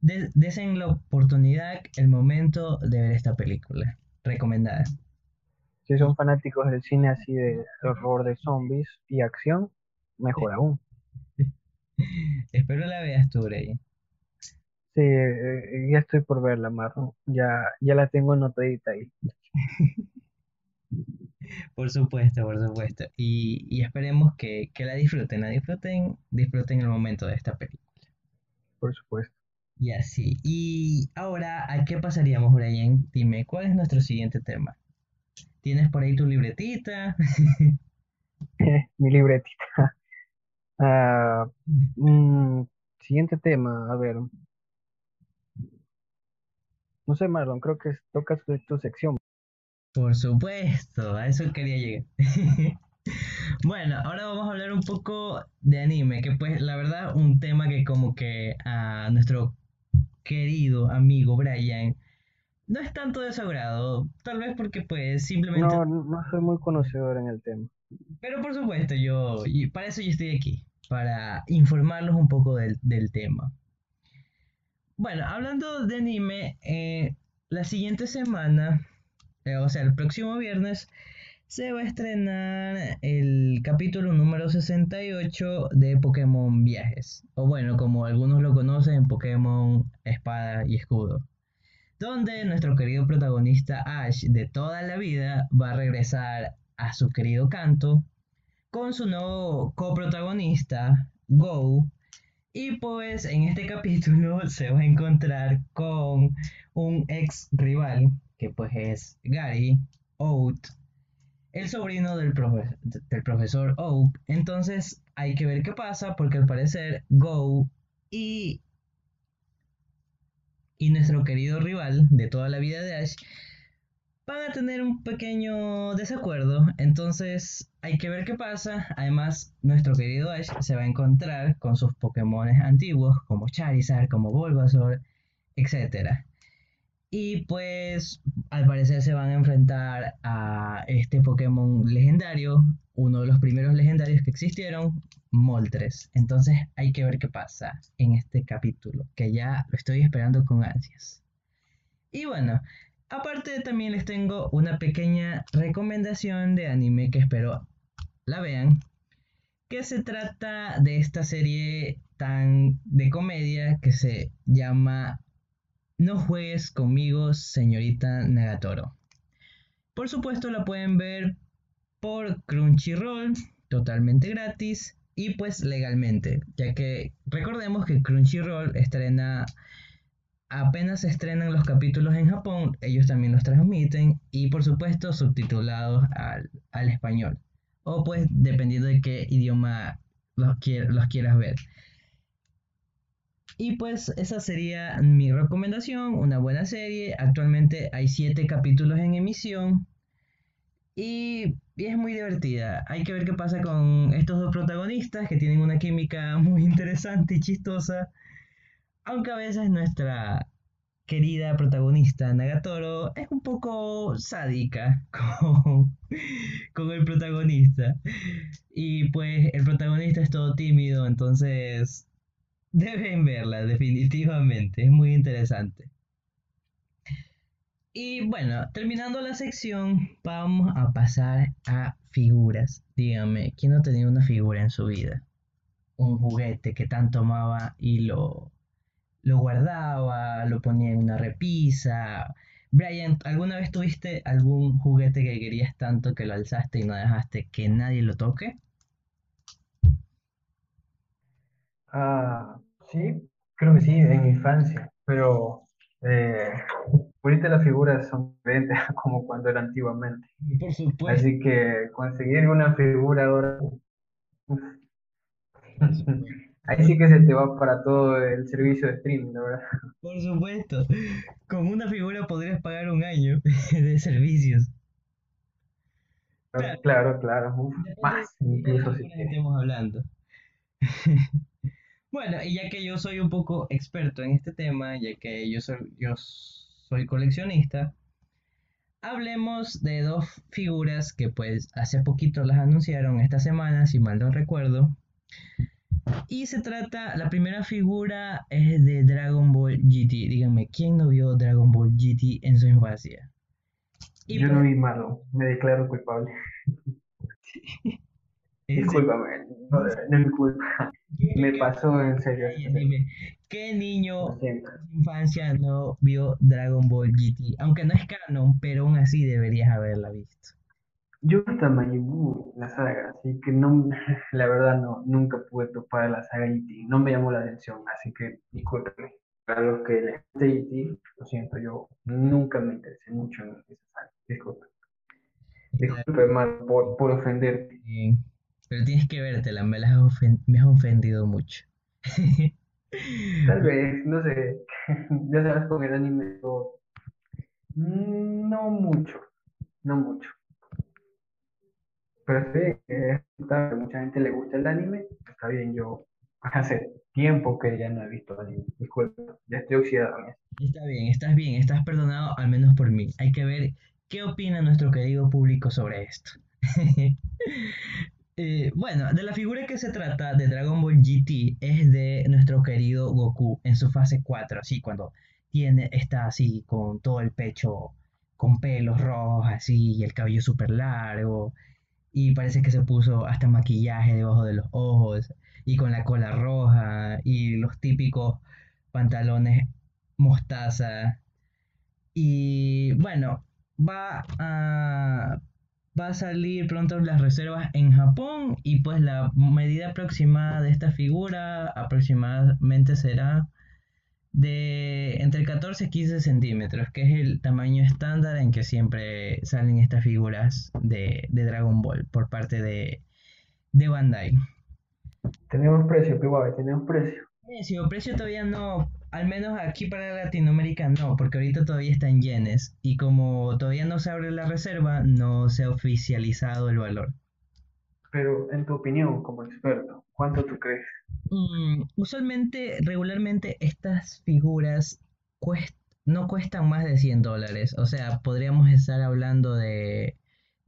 B: de- desen la oportunidad, el momento de ver esta película. Recomendada.
A: Si son fanáticos del cine así de horror de zombies y acción, mejor aún.
B: Espero la veas tú, Bray.
A: Sí, eh, ya estoy por verla, Marlon. Ya, ya la tengo anotadita ahí,
B: Por supuesto, por supuesto. Y, y esperemos que, que la disfruten, la disfruten, disfruten el momento de esta película.
A: por supuesto.
B: Y así. Y ahora, ¿a qué pasaríamos, Brian? Dime, ¿cuál es nuestro siguiente tema? ¿Tienes por ahí tu libretita?
A: Mi libretita. Mm, siguiente tema, a ver. No sé, Marlon, creo que toca tu, tu sección.
B: Por supuesto, a eso quería llegar. Bueno, ahora vamos a hablar un poco de anime, que pues la verdad un tema que como que a nuestro querido amigo Brian no es tanto de su agrado, tal vez porque pues simplemente,
A: No, no soy muy conocedor en el tema.
B: pero por supuesto yo, y para eso yo estoy aquí, para informarlos un poco del, del tema. Bueno, hablando de anime, eh, la siguiente semana, eh, o sea, el próximo viernes, se va a estrenar el capítulo número 68 de Pokémon Viajes, o bueno, como algunos lo conocen, Pokémon Espada y Escudo, donde nuestro querido protagonista Ash de toda la vida va a regresar a su querido canto con su nuevo coprotagonista, Go, y pues en este capítulo se va a encontrar con un ex rival, que pues es Gary Oat, el sobrino del, del profesor Oak. Entonces hay que ver qué pasa, porque al parecer Go y, y nuestro querido rival de toda la vida de Ash van a tener un pequeño desacuerdo, entonces hay que ver qué pasa. Además, nuestro querido Ash se va a encontrar con sus Pokémon antiguos, como Charizard, como Bulbasaur, etc. Y pues, al parecer se van a enfrentar a este Pokémon legendario, uno de los primeros legendarios que existieron, Moltres. Entonces hay que ver qué pasa en este capítulo, que ya lo estoy esperando con ansias. Y bueno, aparte también les tengo una pequeña recomendación de anime que espero la vean, que se trata de esta serie tan de comedia que se llama No juegues conmigo, señorita Nagatoro. Por supuesto la pueden ver por Crunchyroll, totalmente gratis y pues legalmente, ya que recordemos que Crunchyroll estrena apenas se estrenan los capítulos en Japón, ellos también los transmiten y por supuesto subtitulados al, español. O pues dependiendo de qué idioma los quieras ver. Y pues esa sería mi recomendación, una buena serie. Actualmente hay siete capítulos en emisión y, es muy divertida. Hay que ver qué pasa con estos dos protagonistas que tienen una química muy interesante y chistosa. Aunque a veces nuestra querida protagonista Nagatoro es un poco sádica con, con el protagonista. Y pues el protagonista es todo tímido, entonces deben verla definitivamente. Es muy interesante. Y bueno, terminando la sección, vamos a pasar a figuras. Dígame, ¿quién no tenido una figura en su vida? Un juguete que tanto amaba y lo lo guardaba, lo ponía en una repisa. Brian, ¿alguna vez tuviste algún juguete que querías tanto que lo alzaste y no dejaste que nadie lo toque?
A: Ah, sí, creo que sí, en mi infancia, pero eh, ahorita las figuras son diferentes como cuando era antiguamente.
B: Por supuesto.
A: Así que conseguir una figura ahora, Ahí sí que se te va para todo el servicio de streaming, la verdad.
B: Por supuesto. Con una figura podrías pagar un año de servicios.
A: Claro, claro. más, incluso si
B: estemos hablando. Bueno, y ya que yo soy un poco experto en este tema, ya que yo soy, yo soy coleccionista, hablemos de dos figuras que pues hace poquito las anunciaron esta semana, si mal no recuerdo, y se trata, la primera figura es de Dragon Ball GT. Díganme, ¿quién no vio Dragon Ball GT en su infancia?
A: Yo no vi malo, me declaro culpable. Discúlpame, no, es mi culpa. Me pasó en serio.
B: Dime, ¿qué niño en su infancia no vio Dragon Ball GT? Aunque no es canon, pero aún así deberías haberla visto.
A: Yo hasta Majin la saga, así que no, la verdad no, nunca pude topar la saga E.T., no me llamó la atención, así que discúlpeme. Para los que les guste E.T., lo siento, yo nunca me interesé mucho en esa saga, disculpe. Disculpe, Mar, por, por ofenderte.
B: Pero tienes que vértela, me, has me has ofendido mucho.
A: Tal vez, no sé, ya sabes con el anime, mm, no mucho, no mucho. Pero sí, que mucha gente le gusta el anime, está bien, yo hace tiempo que ya no he visto anime, disculpa, ya estoy oxidado
B: Está bien, estás bien, estás perdonado al menos por mí. Hay que ver qué opina nuestro querido público sobre esto. Eh, bueno, de la figura que se trata de Dragon Ball GT es de nuestro querido Goku en su fase 4, así cuando tiene, está así con todo el pecho con pelos rojos así y el cabello súper largo y parece que se puso hasta maquillaje debajo de los ojos y con la cola roja y los típicos pantalones mostaza. Y bueno, va a, va a salir pronto las reservas en Japón y pues la medida aproximada de esta figura aproximadamente será de entre 14 y 15 centímetros, que es el tamaño estándar en que siempre salen estas figuras de, Dragon Ball por parte de, de Bandai.
A: Tenemos precio, guay, tenemos precio.
B: Precio, precio todavía no, al menos aquí para Latinoamérica no, porque ahorita todavía está en yenes y como todavía no se abre la reserva, no se ha oficializado el valor.
A: Pero en tu opinión, como experto, ¿cuánto tú crees?
B: Mm, usualmente, regularmente, estas figuras no cuestan más de 100 dólares. O sea, podríamos estar hablando de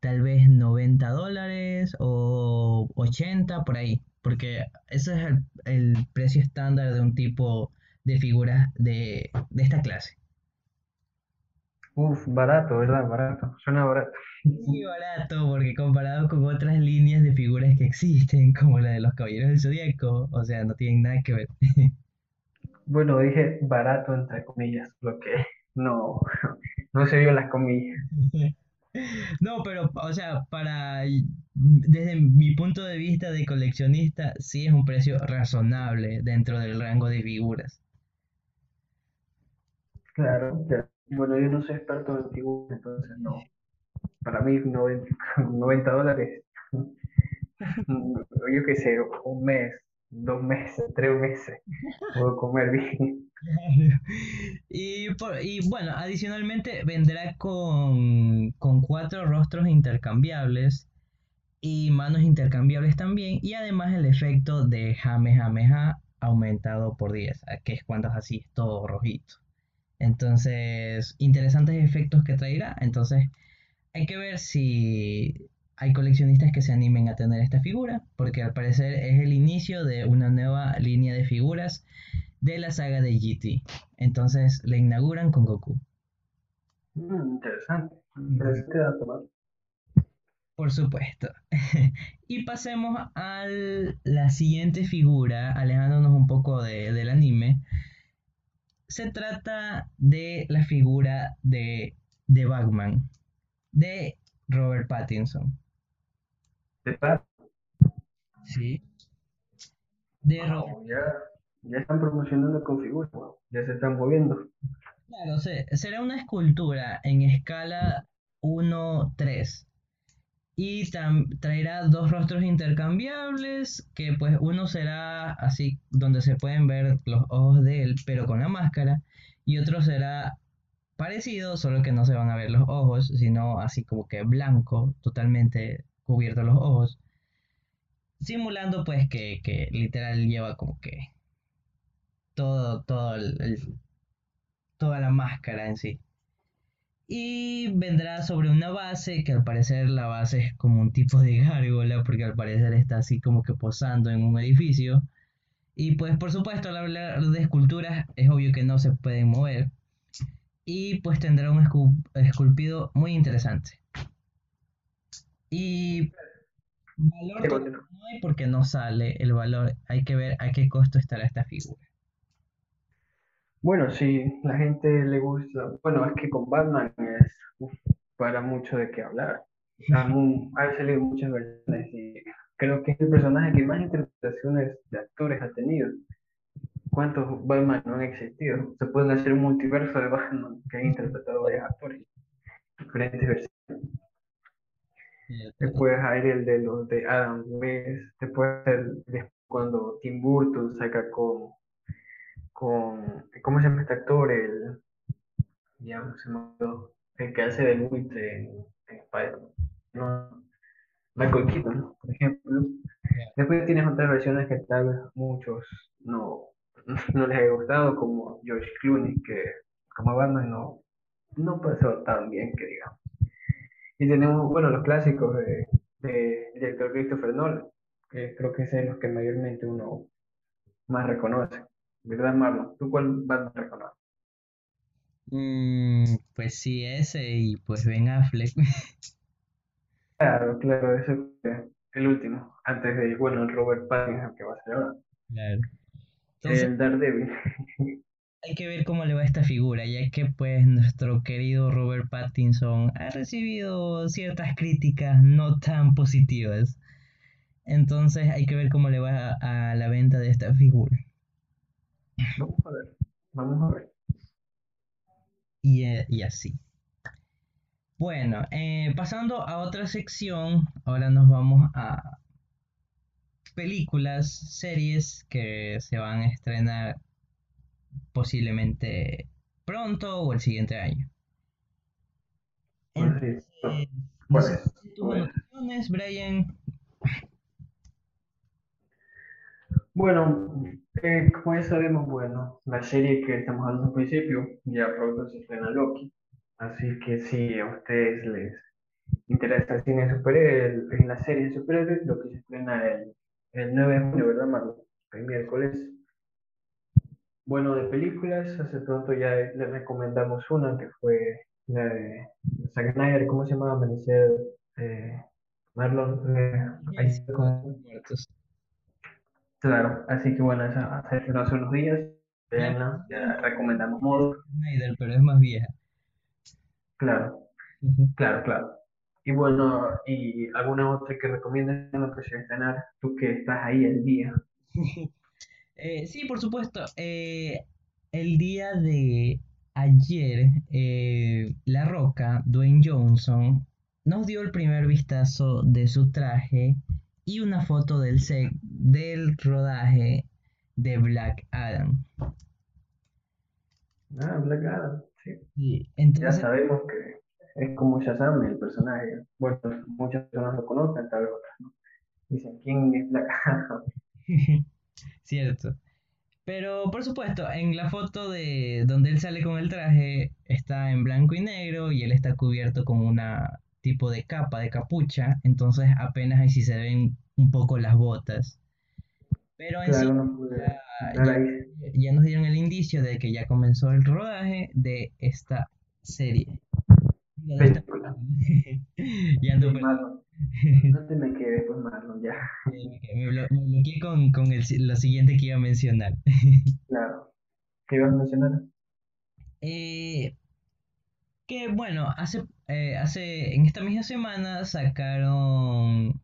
B: tal vez 90 dólares o 80 por ahí. porque ese es el, el precio estándar de un tipo de figuras de, de esta clase.
A: Uf, barato, ¿verdad? Barato. Suena barato.
B: Muy barato, porque comparado con otras líneas de figuras que existen, como la de los Caballeros del Zodíaco, o sea, no tienen nada que ver.
A: Bueno, dije barato entre comillas, lo que no, no se vio las comillas.
B: No, pero, o sea, para, desde mi punto de vista de coleccionista, sí es un precio razonable dentro del rango de figuras.
A: Claro. Bueno, yo no soy experto en figuras, entonces no. Para mí 90, 90 dólares, yo qué sé, un mes, dos meses, tres meses, puedo comer bien.
B: Y, por- y bueno, adicionalmente vendrá con, con cuatro rostros intercambiables y manos intercambiables también, y además el efecto de Jamejameja aumentado por 10, a- que es cuando es así, todo rojito. Entonces, interesantes efectos que traerá. Entonces, hay que ver si hay coleccionistas que se animen a tener esta figura, porque al parecer es el inicio de una nueva línea de figuras de la saga de GT. Entonces, le inauguran con Goku.
A: Mm, interesante, interesante dato.
B: Por supuesto. y pasemos a la siguiente figura, alejándonos un poco de- del anime. Se trata de la figura de, de Batman, de Robert Pattinson.
A: De plata.
B: Sí. De Robert.
A: Wow, ya, ya están promocionando con figuras, ya se están moviendo.
B: Claro, se- será una escultura en escala 1-3. Y traerá dos rostros intercambiables, que pues uno será así, donde se pueden ver los ojos de él, pero con la máscara, y otro será parecido, solo que no se van a ver los ojos, sino así como que blanco, totalmente cubierto los ojos, simulando pues que, que literal lleva como que todo, todo el- toda la máscara en sí. Y vendrá sobre una base, que al parecer la base es como un tipo de gárgola, porque al parecer está así como que posando en un edificio. Y pues por supuesto al hablar de esculturas es obvio que no se pueden mover. Y pues tendrá un escu- esculpido muy interesante. Y valor no hay porque no sale el valor. Hay que ver a qué costo estará esta figura.
A: Bueno, sí, la gente le gusta. Bueno, es que con Batman es uf, para mucho de qué hablar. Ha, mu- ha salido muchas versiones y creo que es el personaje que más interpretaciones de actores ha tenido. ¿Cuántos Batman no han existido? Se pueden hacer un multiverso de Batman que han interpretado varios actores, diferentes versiones. Después hay el de los de Adam West, después el, de cuando Tim Burton saca con, con, ¿cómo se llama este actor? El, ya se me olvidó, el que hace de buitre en, en Spider-Man. No, Michael Keaton, por ejemplo. Después tienes otras versiones que tal vez muchos no, no les haya gustado, como George Clooney, que como Batman no, no pasó tan bien que digamos. Y tenemos, bueno, los clásicos de, de director Christopher Nolan, que creo que es de los que mayormente uno más reconoce. ¿Verdad, Marlon? ¿Tú cuál Batman reconoces?
B: Mm, pues sí, ese y pues Ben Affleck.
A: Claro, claro, ese fue el último, antes de, bueno, el Robert Pattinson que va a ser ahora,
B: Claro. Entonces,
A: el Daredevil.
B: hay que ver cómo le va esta figura, ya que pues nuestro querido Robert Pattinson ha recibido ciertas críticas no tan positivas. Entonces hay que ver cómo le va a, a la venta de esta figura.
A: Vamos a ver, vamos a ver.
B: Y, y así. Bueno, eh, pasando a otra sección, ahora nos vamos a películas, series que se van a estrenar posiblemente pronto o el siguiente año. Entonces, no
A: ¿cuál
B: sé
A: es?
B: tus
A: Bueno.
B: anotaciones, Brian.
A: Bueno, eh, como ya sabemos, bueno, la serie que estamos hablando al principio, ya pronto se estrena Loki. Así que si a ustedes les interesa el cine superhéroes, en la serie de superhéroes, Loki se estrena el el 9 de junio, ¿verdad, Marlon? El miércoles. Bueno, de películas, hace pronto ya le recomendamos una que fue la de Zack ¿cómo se llama? Amanecer, eh, Marlon, eh, ahí
B: muertos.
A: Claro, así que bueno, esa hace unos días, veanla, ya recomendamos modo,
B: Snyder, pero es más vieja.
A: claro, claro, claro. Y bueno, y alguna otra que recomiendes en lo que se estrenar, tú que estás ahí el día.
B: Eh, sí, por supuesto. eh, el día de ayer, eh, La Roca, Dwayne Johnson, nos dio el primer vistazo de su traje y una foto del set del rodaje de Black Adam.
A: Ah, Black Adam, sí.
B: Y
A: Ya
B: entonces,
A: sabemos que es como Shazam el personaje. Bueno, muchas personas lo conocen, tal vez otras no. Dicen, ¿quién es Black Adam?
B: cierto. Pero por supuesto, en la foto de donde él sale con el traje está en blanco y negro y él está cubierto con una tipo de capa, de capucha, entonces apenas ahí sí se ven un poco las botas. Pero en sí
A: Claro, no pude
B: ya, nos dieron el indicio de que ya comenzó el rodaje de esta serie. De esta. Ya ando
A: Sí, no te me quedes, pues Marlon, ya.
B: me, blo- me bloqueé con, con el lo siguiente que iba a mencionar.
A: Claro. ¿Qué ibas a mencionar?
B: Eh, que bueno, hace, eh, hace, en esta misma semana sacaron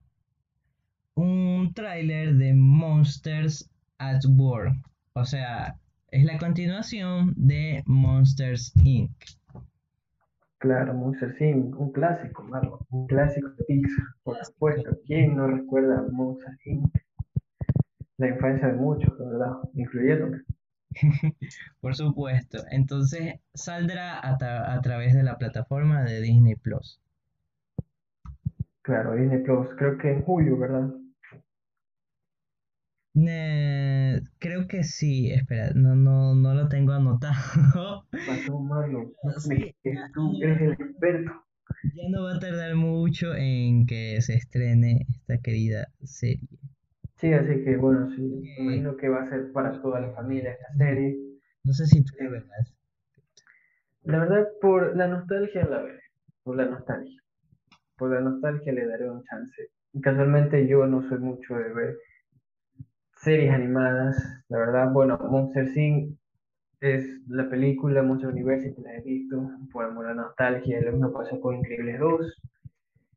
B: un tráiler de Monsters at War. O sea, es la continuación de Monsters Inc.
A: Claro, Monster Inc., un clásico, Marlon, un clásico de Pixar, por supuesto. ¿Quién no recuerda a Monster Inc.? La infancia de muchos, verdad, incluyéndome.
B: Por supuesto. Entonces saldrá a, tra- a través de la plataforma de Disney Plus.
A: Claro, Disney Plus, creo que en julio, ¿verdad?
B: Creo que sí, espera, no, no, no lo tengo anotado.
A: Marlon,
B: Sí,
A: tú eres el experto.
B: ya no va a tardar mucho en que se estrene esta querida serie.
A: Sí, así que bueno, sí, me
B: Que,
A: imagino que va a ser para toda la familia esta serie.
B: no sé si tú la
A: Eh,
B: verás.
A: La verdad, por la nostalgia la veré, por la nostalgia. Por la nostalgia le daré un chance. Casualmente yo no soy mucho de ver series animadas, la verdad, bueno, Monster Inc. es la película, Monster University la he visto, por amor a la nostalgia, lo mismo pasó con Increíbles 2.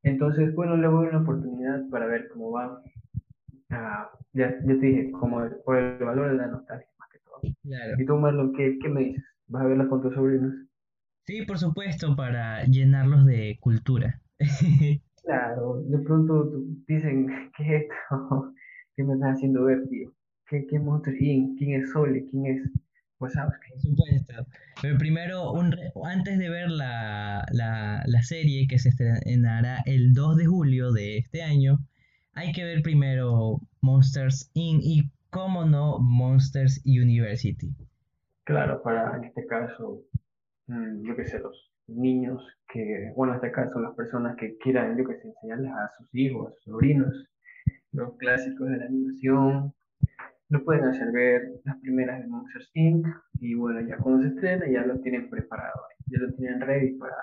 A: Entonces, bueno, le voy a una oportunidad para ver cómo va. Ah, ya, ya te dije, como el- por el valor de la nostalgia más que todo.
B: Claro.
A: Y tú, Marlon, ¿qué, qué me dices? ¿Vas a verla con tus sobrinos?
B: Sí, por supuesto, para llenarlos de cultura.
A: Claro, de pronto dicen, ¿qué es esto? ¿Qué me estás haciendo ver, tío? ¿Qué, qué Monster Inc? ¿Quién es Sole? ¿Quién es Wazowski?
B: Por supuesto. Pero primero, un re- antes de ver la, la, la serie que se estrenará el 2 de julio de este año, hay que ver primero Monsters Inc. y, cómo no, Monsters University.
A: Claro, para en este caso, mm, yo qué sé, los niños que, bueno, en este caso las personas que quieran, yo qué sé, enseñarles a sus hijos, a sus sobrinos, los clásicos de la animación, lo pueden hacer ver las primeras de Monsters Inc. Y bueno, ya cuando se estrena ya lo tienen preparado, ya lo tienen ready para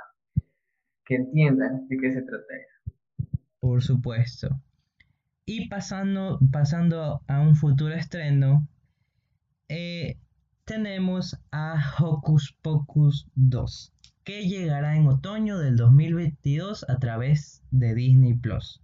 A: que entiendan de qué se trata eso.
B: Por supuesto. Y pasando, pasando a un futuro estreno, eh, tenemos a Hocus Pocus 2, que llegará en otoño del 2022 a través de Disney Plus.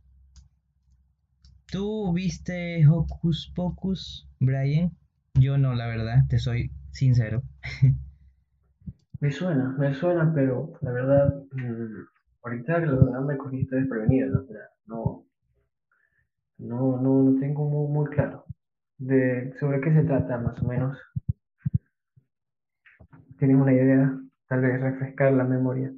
B: ¿Tú viste Hocus Pocus, Brian? Yo no, la verdad, te soy sincero.
A: Me suena, me suena, pero la verdad, mm, ahorita que verdad me cogiste desprevenido, no, no, no, no tengo muy, muy claro de sobre qué se trata más o menos. ¿Tienes una idea? Tal vez refrescar la memoria.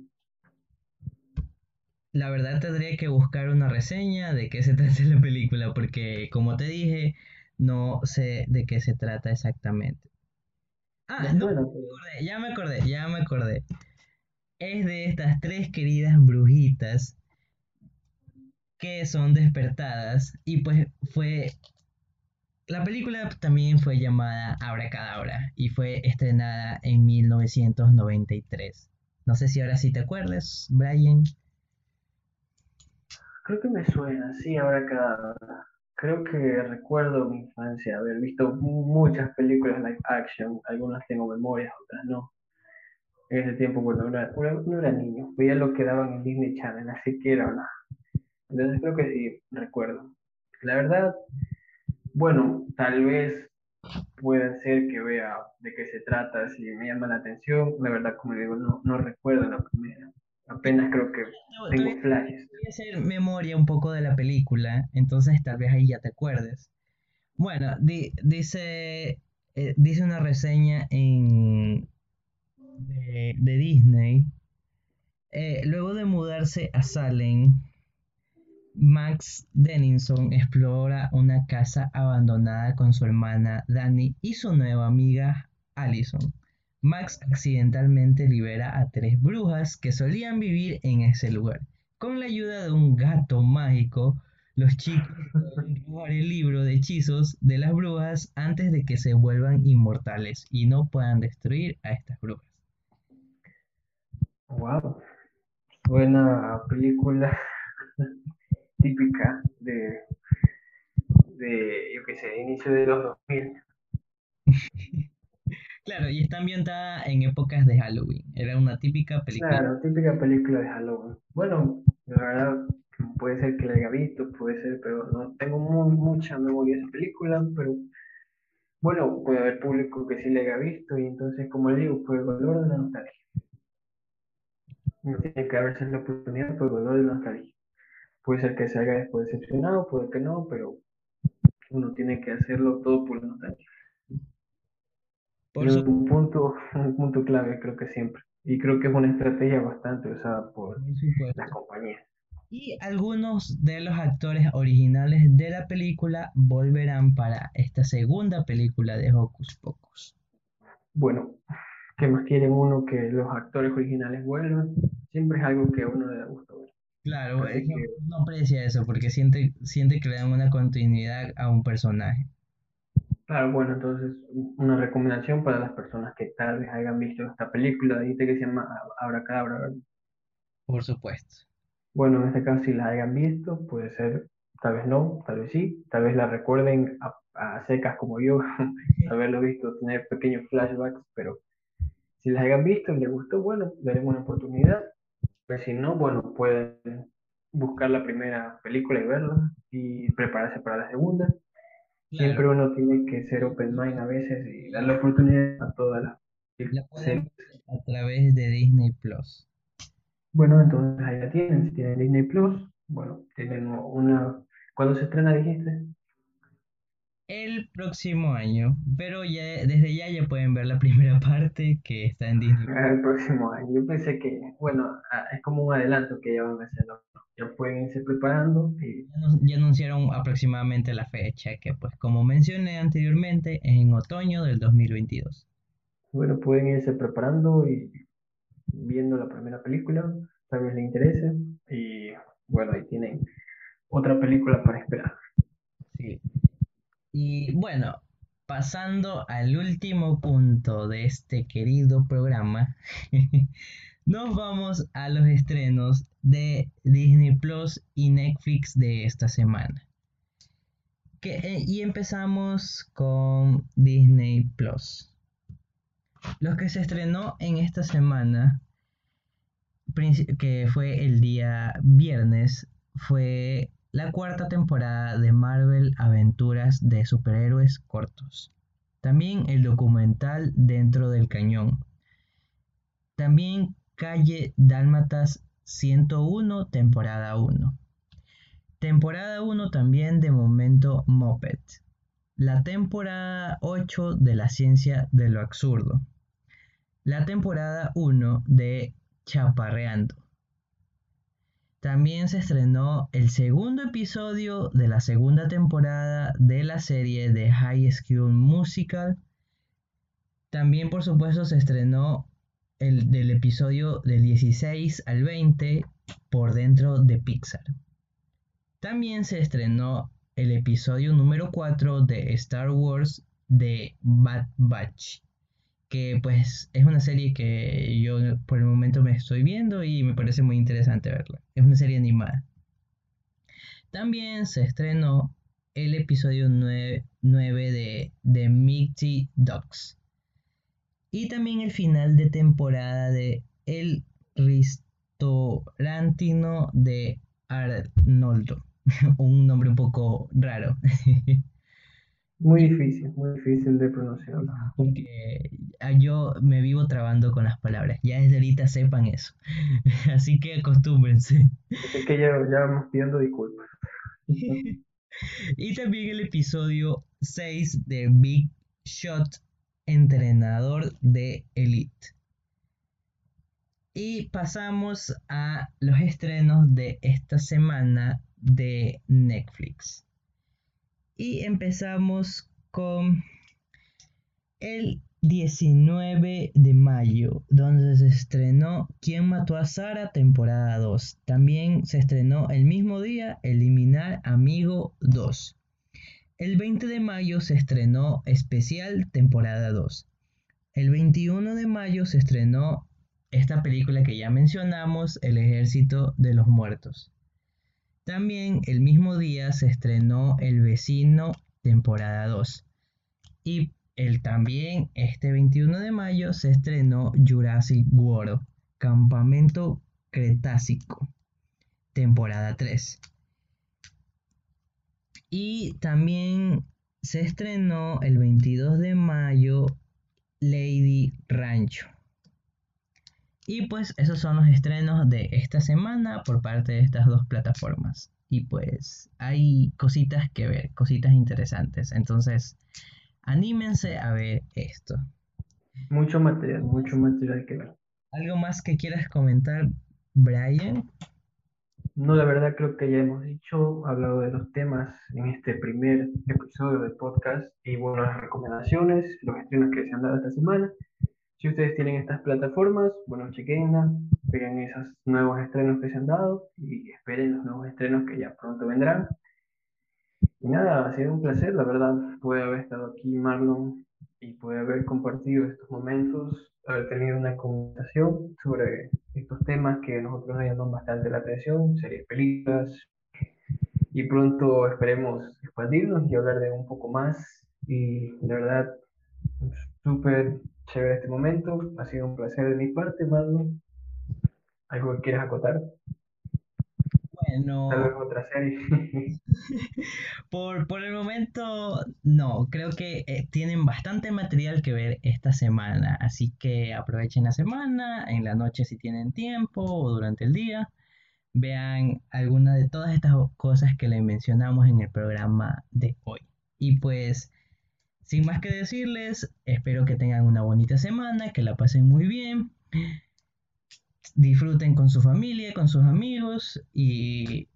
B: La verdad tendría que buscar una reseña de qué se trata la película, porque como te dije, no sé de qué se trata exactamente. Ah, no, me acordé, ya me acordé, ya me acordé. Es de estas tres queridas brujitas que son despertadas y pues fue La película también fue llamada Abracadabra y fue estrenada en 1993. No sé si ahora sí te acuerdas, Brian.
A: Creo que me suena, sí, ahora cada... Creo que recuerdo mi infancia, haber visto muchas películas live action, algunas tengo memorias, otras no. En ese tiempo, bueno, no era, no era niño, veía lo que daban en Disney Channel, así que era una... Entonces creo que sí, recuerdo. La verdad, bueno, tal vez puede ser que vea de qué se trata, si me llama la atención. La verdad, como digo, no, no recuerdo la primera. Apenas creo que tengo flashes.
B: Voy a hacer memoria un poco de la película, entonces tal vez ahí ya te acuerdes. Bueno, dice, eh, dice una reseña en, de, Disney. Eh, luego de mudarse a Salem, Max Dennison explora una casa abandonada con su hermana Dani y su nueva amiga Allison. Max accidentalmente libera a tres brujas que solían vivir en ese lugar. Con la ayuda de un gato mágico, los chicos pueden el libro de hechizos de las brujas antes de que se vuelvan inmortales y no puedan destruir a estas brujas.
A: Wow, buena película típica de, de yo qué sé, inicio de los 2000.
B: Claro, y está ambientada en épocas de Halloween. Era una típica película.
A: Claro, típica película de Halloween. Bueno, la verdad, puede ser que la haya visto, puede ser, pero no tengo mucha memoria de esa película, pero bueno, puede haber público que sí la haya visto, y entonces, como le digo, por el valor de la nostalgia. No tiene que haberse la oportunidad por el valor de la nostalgia. Puede ser que se haga después decepcionado, puede que no, pero uno tiene que hacerlo todo por la nostalgia un punto, un punto clave creo que siempre. Y creo que es una estrategia bastante usada por, las compañías.
B: Y algunos de los actores originales de la película volverán para esta segunda película de Hocus Pocus.
A: Bueno, ¿qué más quieren uno que los actores originales vuelvan? Siempre es algo que a uno le da gusto ver.
B: Claro, uno aprecia eso porque siente, siente que le dan una continuidad a un personaje.
A: Claro, bueno, entonces una recomendación para las personas que tal vez hayan visto esta película, dijiste que se llama Abracadabra, ¿verdad?
B: Por supuesto.
A: Bueno, en este caso si la hayan visto, puede ser, tal vez no, tal vez sí, tal vez la recuerden a, secas como yo, haberlo visto, tener pequeños flashbacks, pero si la hayan visto y les gustó, bueno, daremos una oportunidad, pero si no, bueno, pueden buscar la primera película y verla y prepararse para la segunda Siempre uno tiene que ser open mind a veces y dar la oportunidad a todas las
B: a través de Disney Plus.
A: Bueno, entonces ahí la tienen. Si tienen Disney Plus, bueno, tienen una. ¿Cuándo se estrena, dijiste?
B: El próximo año, pero ya desde ya ya pueden ver la primera parte que está en Disney.
A: El próximo año. Yo pensé que, bueno, ah, es como un adelanto que ya van a hacer ya pueden irse preparando. Y...
B: Ya, anunciaron aproximadamente la fecha, que pues como mencioné anteriormente, es en otoño del 2022.
A: Bueno, pueden irse preparando y viendo la primera película, tal vez les interese, y bueno, ahí tienen otra película para esperar.
B: Sí. Y bueno, pasando al último punto de este querido programa, nos vamos a los estrenos de Disney Plus y Netflix de esta semana. Eh, y empezamos con Disney Plus. Lo que se estrenó en esta semana, que fue el día viernes, fue la cuarta temporada de Marvel Aventuras de Superhéroes Cortos. También el documental Dentro del Cañón. También Calle Dálmatas 101, temporada 1. Temporada 1 también de Momento Moped. La temporada 8 de La Ciencia de lo Absurdo. La temporada 1 de Chaparreando. También se estrenó el segundo episodio de la segunda temporada de la serie de High School Musical. También por supuesto se estrenó el del episodio del 16 al 20 por dentro de Pixar. También se estrenó el episodio número 4 de Star Wars de Bad Batch. Que pues es una serie que yo por el momento me estoy viendo y me parece muy interesante verla. Es una serie animada. También se estrenó el episodio 9, de The Mighty Ducks. Y también el final de temporada de El Ristorantino de Arnoldo. un nombre un poco raro.
A: Muy difícil, muy difícil de pronunciarlo.
B: Porque yo me vivo trabando con las palabras. Ya desde ahorita sepan eso. Así que acostúmbrense.
A: Es que ya, ya vamos pidiendo disculpas.
B: y también el episodio 6 de Big Shot, entrenador de Elite. Y pasamos a los estrenos de esta semana de Netflix. Y empezamos con el 19 de mayo, donde se estrenó ¿Quién mató a Sara? temporada 2. También se estrenó el mismo día Eliminar Amigo 2. El 20 de mayo se estrenó Especial temporada 2. El 21 de mayo se estrenó esta película que ya mencionamos, El Ejército de los Muertos. También el mismo día se estrenó El vecino temporada 2. Y el también este 21 de mayo se estrenó Jurassic World Campamento Cretácico temporada 3. Y también se estrenó el 22 de mayo Lady Rancho. Y pues esos son los estrenos de esta semana por parte de estas dos plataformas. Y pues hay cositas que ver, cositas interesantes. Entonces, anímense a ver esto.
A: Mucho material, mucho material que ver.
B: ¿Algo más que quieras comentar, Brian?
A: No, la verdad creo que ya hemos dicho, hablado de los temas en este primer episodio del podcast y bueno, las recomendaciones, los estrenos que se han dado esta semana. Si ustedes tienen estas plataformas, bueno, chequenlas, vean esos nuevos estrenos que se han dado y esperen los nuevos estrenos que ya pronto vendrán. Y nada, ha sido un placer, la verdad, puede haber estado aquí Marlon y puede haber compartido estos momentos, haber tenido una conversación sobre estos temas que a nosotros nos llaman bastante la atención, series, películas. Y pronto esperemos expandirnos y hablar de un poco más. Y de verdad, súper chévere este momento. Ha sido un placer de mi parte, Marlon. ¿Algo que quieras acotar?
B: Bueno.
A: Tal vez otra serie.
B: por, por el momento, no. Creo que eh, tienen bastante material que ver esta semana. Así que aprovechen la semana, en la noche si tienen tiempo o durante el día. Vean alguna de todas estas cosas que les mencionamos en el programa de hoy. Y pues sin más que decirles, espero que tengan una bonita semana, que la pasen muy bien, disfruten con su familia, con sus amigos y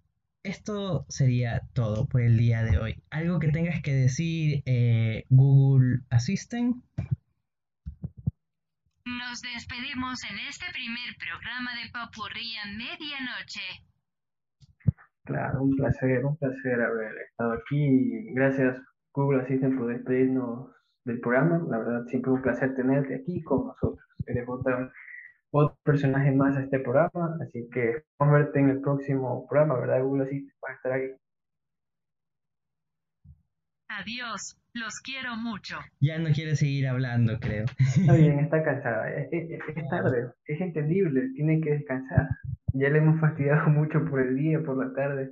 B: esto sería todo por el día de hoy. ¿Algo que tengas que decir, eh, Google Assistant?
C: Nos despedimos en este primer programa de Papurrí a medianoche.
A: Claro, un placer, un placer haber estado aquí. Gracias Google Assistant por despedirnos del programa. La verdad, siempre es un placer tenerte aquí con nosotros. Eres otro, otro personaje más a este programa, así que vamos a verte en el próximo programa, ¿verdad, Google Assistant? Vas a estar aquí.
C: Adiós, los quiero mucho.
B: Ya no quiere seguir hablando, creo.
A: Está bien, está cansada. Es, es tarde, es entendible, tiene que descansar. Ya le hemos fastidiado mucho por el día, por la tarde,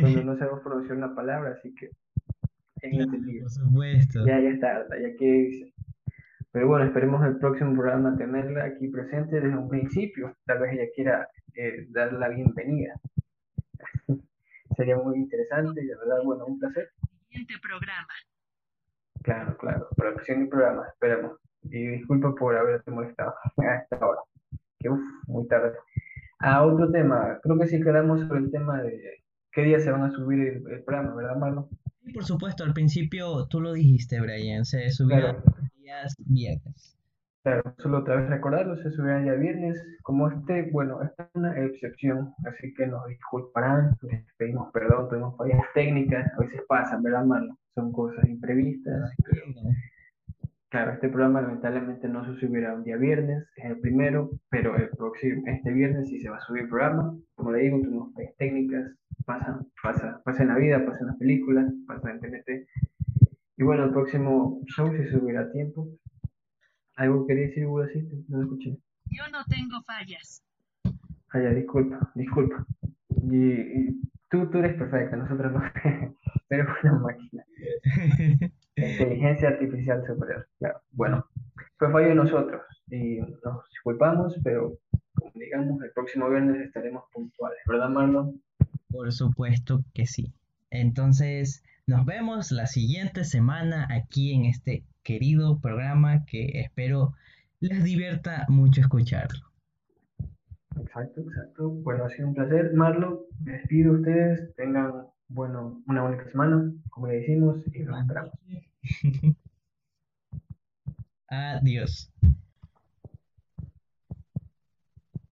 A: cuando no sabemos pronunciar una palabra, así que
B: por supuesto.
A: Ya, ya está, ya que Pero bueno, esperemos el próximo programa tenerla aquí presente desde un principio. Tal vez ella quiera eh, dar la bienvenida. Sería muy interesante y de verdad, bueno, un placer.
C: Siguiente programa.
A: Claro, claro, próximo programa, esperemos. Y disculpa por haberte molestado a esta hora. Que uff, muy tarde. A otro tema, creo que sí quedamos sobre el tema de qué día se van a subir el, el programa, ¿verdad, Marlon?
B: Sí, por supuesto, al principio tú lo dijiste, Brian, se subieron los días viernes.
A: Claro, solo otra vez recordarlo, se el día viernes. Como este, bueno, esta es una excepción, así que nos disculparán, les pedimos perdón, tuvimos fallas técnicas, a veces pasan, ¿verdad, mano? Son cosas imprevistas. pero, claro, este programa lamentablemente no se subirá un día viernes, es el primero, pero el próximo, este viernes sí se va a subir el programa. Como le digo, tuvimos fallas técnicas, pasan, pasa, pasa en la vida, pasa en las películas, pasa en TNT. Y bueno, el próximo show se subirá a tiempo. ¿Algo quería decir, Hugo, así? No lo escuché.
C: Yo no tengo fallas.
A: Ah, ya, disculpa, disculpa. Y, y tú, tú eres perfecta, nosotros no. Pero una máquina. Inteligencia artificial superior. Claro. Bueno, fue fallo de nosotros y nos disculpamos, pero como digamos, el próximo viernes estaremos puntuales, ¿verdad, Marlon?
B: Por supuesto que sí. Entonces, nos vemos la siguiente semana aquí en este querido programa que espero les divierta mucho escucharlo.
A: Exacto, exacto. Bueno, ha sido un placer, Marlon. Me despido de ustedes. Tengan, bueno, una bonita semana, como le decimos, y nos esperamos.
B: Adiós.